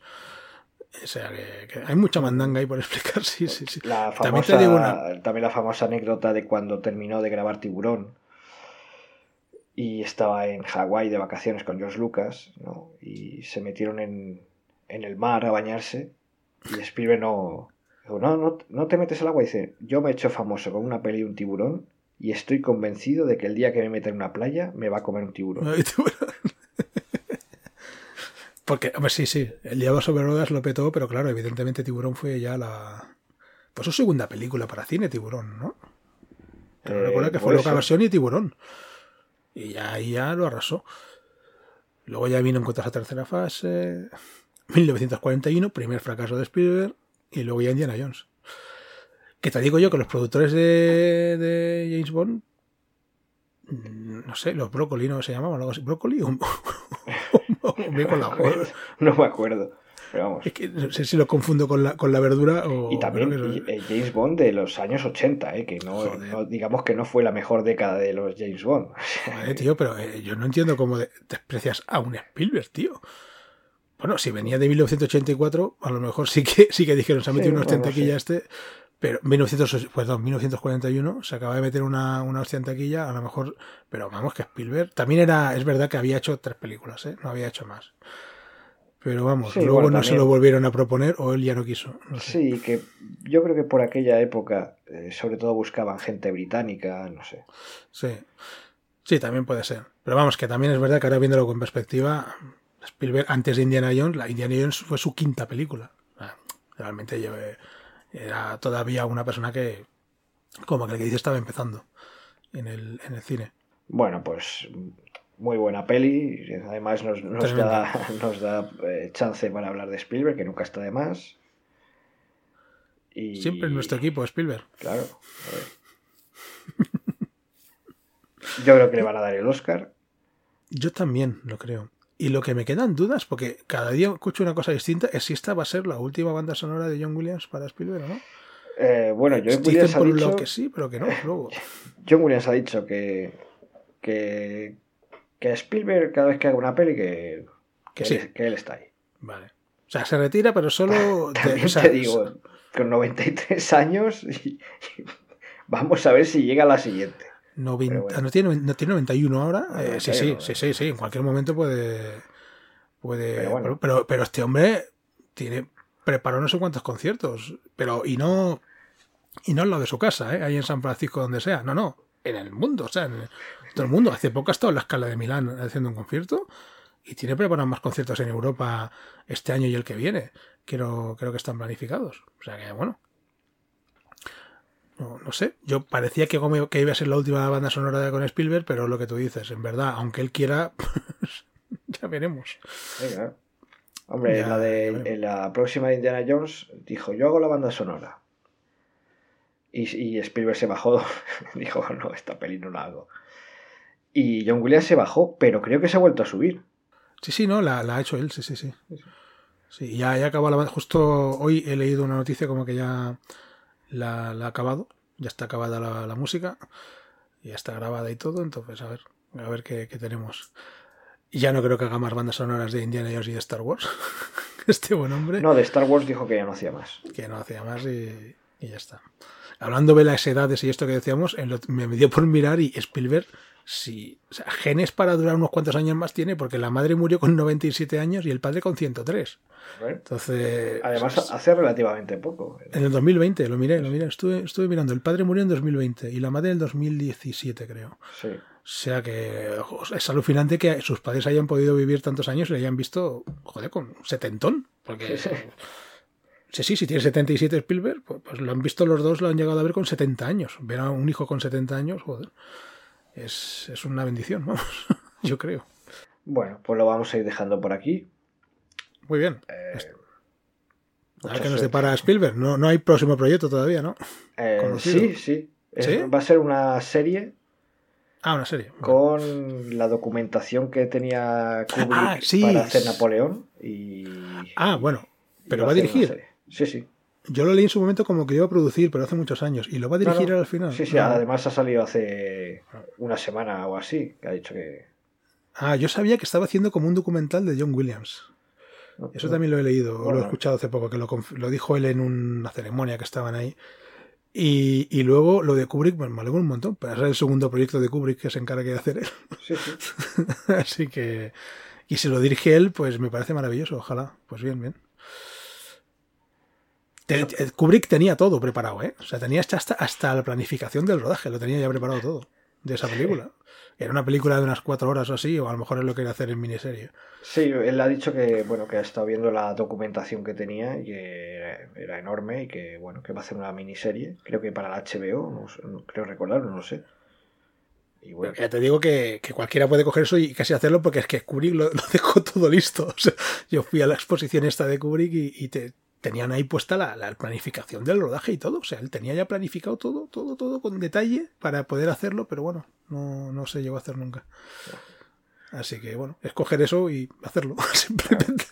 O sea, que, hay mucha mandanga ahí por explicar, sí, sí, sí. también, también la famosa anécdota de cuando terminó de grabar Tiburón y estaba en Hawái de vacaciones con George Lucas, ¿no? Y se metieron en, en el mar a bañarse y Spielberg no, no, no, no te metes al agua. dice, yo me he hecho famoso con una peli de un tiburón y estoy convencido de que el día que me meta en una playa me va a comer un tiburón. Porque, hombre, sí, sí, el Diablo sobre Rodas lo petó, pero claro, evidentemente Tiburón fue ya la... Pues su segunda película para cine, Tiburón, ¿no? Pero eh, recuerda que fue loca versión y Tiburón. Y ya ya lo arrasó. Luego ya vino en cuenta la tercera fase. 1941, primer fracaso de Spielberg. Y luego ya Indiana Jones. Que te digo yo que los productores de, de James Bond. Mm, no sé, los Broccoli, ¿no se llamaban? ¿Algo así? ¿Broccoli? ¿O, no me acuerdo. Es que no sé si lo confundo con la, con la verdura o... Y también James Bond de los años 80, ¿eh? que no, digamos que no fue la mejor década de los James Bond. Joder, tío, pero eh, yo no entiendo cómo desprecias a un Spielberg, tío. Bueno, si venía de 1984, a lo mejor sí que, sí que dijeron, se ha metido unos bueno, este, Pero 1900, perdón, 1941 se acaba de meter una, una hostia en taquilla, a lo mejor, pero vamos que Spielberg también era, es verdad que había hecho tres películas, ¿eh? no había hecho más. Pero vamos, Sí, luego bueno, no se lo volvieron a proponer o él ya no quiso. no sé. Sí, que yo creo que por aquella época, eh, sobre todo buscaban gente británica, no sé. Sí. Sí, también puede ser. Pero vamos, que también es verdad que ahora viéndolo con perspectiva, Spielberg antes de Indiana Jones, la Indiana Jones fue su quinta película. Realmente yo, eh, era todavía una persona que, como que el que dice, estaba empezando en el, en el cine. Bueno, pues muy buena peli. Además nos, nos da, <laughs> nos da eh, chance para hablar de Spielberg, que nunca está de más. Y, Siempre en nuestro equipo, Spielberg. Claro. Yo creo que le van a dar el Oscar. Yo también lo creo. Y lo que me quedan dudas, porque cada día escucho una cosa distinta, es si esta va a ser la última banda sonora de John Williams para Spielberg o no. Eh, bueno, John Dicen Williams, ha por un dicho, lado que sí, pero que no, luego. <laughs> John Williams ha dicho que, que, que Spielberg cada vez que haga una peli que, Que sí. él, que él está ahí. Vale. O sea, se retira, pero solo. <laughs> de- También o sea, te digo, con 93 años y- y vamos a ver si llega a la siguiente. 90, Pero bueno. no, tiene, no tiene 91 ahora. Ah, Eh, sí, sí, sí, no, sí, sí, sí. En cualquier momento puede. puede Pero bueno. pero, pero este hombre tiene preparó no sé cuántos conciertos. Pero, y no. Y no en lo de su casa, ¿eh? ahí en San Francisco, donde sea. No, no. En el mundo, o sea, en todo el mundo. Hace poco ha estado en la escala de Milán haciendo un concierto. Y tiene preparado más conciertos en Europa este año y el que viene. Creo, creo que están planificados. O sea que, bueno. No, no sé, yo parecía que, como- que iba a ser la última banda sonora con Spielberg, pero lo que tú dices, en verdad, aunque él quiera, <laughs> pues, ya veremos. Hombre, Ya, en la, de, en la próxima de Indiana Jones dijo, yo hago la banda sonora. Y, y Spielberg se bajó, <laughs> dijo, no, esta peli no la hago. Y John Williams se bajó, pero creo que se ha vuelto a subir. Sí, sí, no, la, la ha hecho él, sí, sí, sí. Sí, ya, ya acabó la banda. Justo hoy he leído una noticia como que ya la, la ha acabado, ya está acabada la, la música, ya está grabada y todo, entonces a ver, a ver qué, qué tenemos. Y ya no creo que haga más bandas sonoras de Indiana Jones y de Star Wars. <laughs> este buen hombre. No, de Star Wars dijo que ya no hacía más. que no hacía más y, y ya está. Hablando de las edades y esto que decíamos, lo- me dio por mirar y Spielberg, si, o sea, genes para durar unos cuantos años más tiene, porque la madre murió con 97 años y el padre con 103. ¿eh? Entonces, Además, hace relativamente poco. en el 2020, lo miré, lo miré, estuve, estuve mirando, el padre murió en 2020 y la madre en 2017, creo. Sí. O sea que es alucinante que sus padres hayan podido vivir tantos años y le hayan visto, joder, con setentón. Porque Sí, sí. Sí, sí, si tiene 77 Spielberg, pues, pues lo han visto los dos, lo han llegado a ver con 70 años. Ver a un hijo con 70 años, joder, es, es una bendición, <laughs> vamos, yo creo. Bueno, pues lo vamos a ir dejando por aquí. Muy bien. Eh, A ver qué nos depara Spielberg. No, no hay próximo proyecto todavía, ¿no? Eh, sí, sí. Es- ¿Sí? Va a ser una serie Ah, una serie. con la documentación que tenía Kubrick Ah, sí. para hacer Napoleón y Ah, bueno, pero va a dirigir. Sí, sí. Yo lo leí en su momento como que iba a producir, pero hace muchos años. ¿Y lo va a dirigir al final? Sí, sí, Ah. además ha salido hace una semana o así, que ha dicho que... Ah, yo sabía que estaba haciendo como un documental de John Williams. no, Eso no. también lo he leído, o lo Bueno. he escuchado hace poco, que lo, dijo él en una ceremonia que estaban ahí. Y, y luego lo de Kubrick, pues me alegro un montón, para ser el segundo proyecto de Kubrick que se encargue de hacer él. Sí, sí. <laughs> Así que. Y si lo dirige él, pues me parece maravilloso, ojalá. Pues bien, bien. Te- te- Kubrick tenía todo preparado, ¿eh? O sea, tenía hasta, hasta, la planificación del rodaje, lo tenía ya preparado todo de esa película. Era una película de unas cuatro horas o así, o a lo mejor es lo que quería hacer en miniserie. Sí, él ha dicho que, bueno, que ha estado viendo la documentación que tenía y que era, era enorme y que, bueno, que va a hacer una miniserie, creo que para la HBO, no, creo recordar, no lo sé. Y bueno, Ya te digo que, que cualquiera puede coger eso y casi hacerlo porque es que Kubrick lo, <laughs> lo dejó todo listo. O sea, yo fui a la exposición esta de Kubrick y, y te, tenían ahí puesta la, la planificación del rodaje y todo. O sea, él tenía ya planificado todo, todo, todo con detalle para poder hacerlo, pero bueno, no, no se llegó a hacer nunca. Así que bueno, escoger eso y hacerlo. <laughs> Simplemente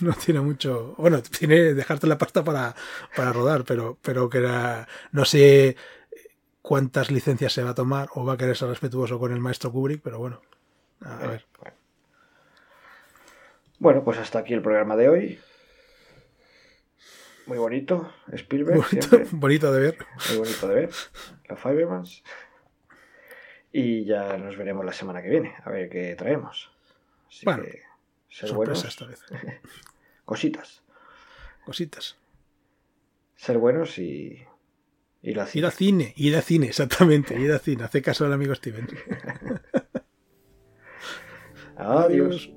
no tiene mucho. Bueno, tiene dejarte la pasta para, para rodar, pero, pero que era. No sé cuántas licencias se va a tomar o va a querer ser respetuoso con el maestro Kubrick, pero bueno. A, a ver. bueno. Bueno, pues hasta aquí el programa de hoy. Muy bonito. Spielberg. Bonito, siempre. <laughs> bonito de ver. Muy bonito de ver. Los Fibermans. Y ya nos veremos la semana que viene. A ver qué traemos. Así Bueno, que. Ser buenos. esta vez. <laughs> Cositas. Cositas. Ser buenos y. Ir al Ir cine. al cine, ir al cine, exactamente, ir al cine. Hace caso al amigo Steven. <laughs> Adiós.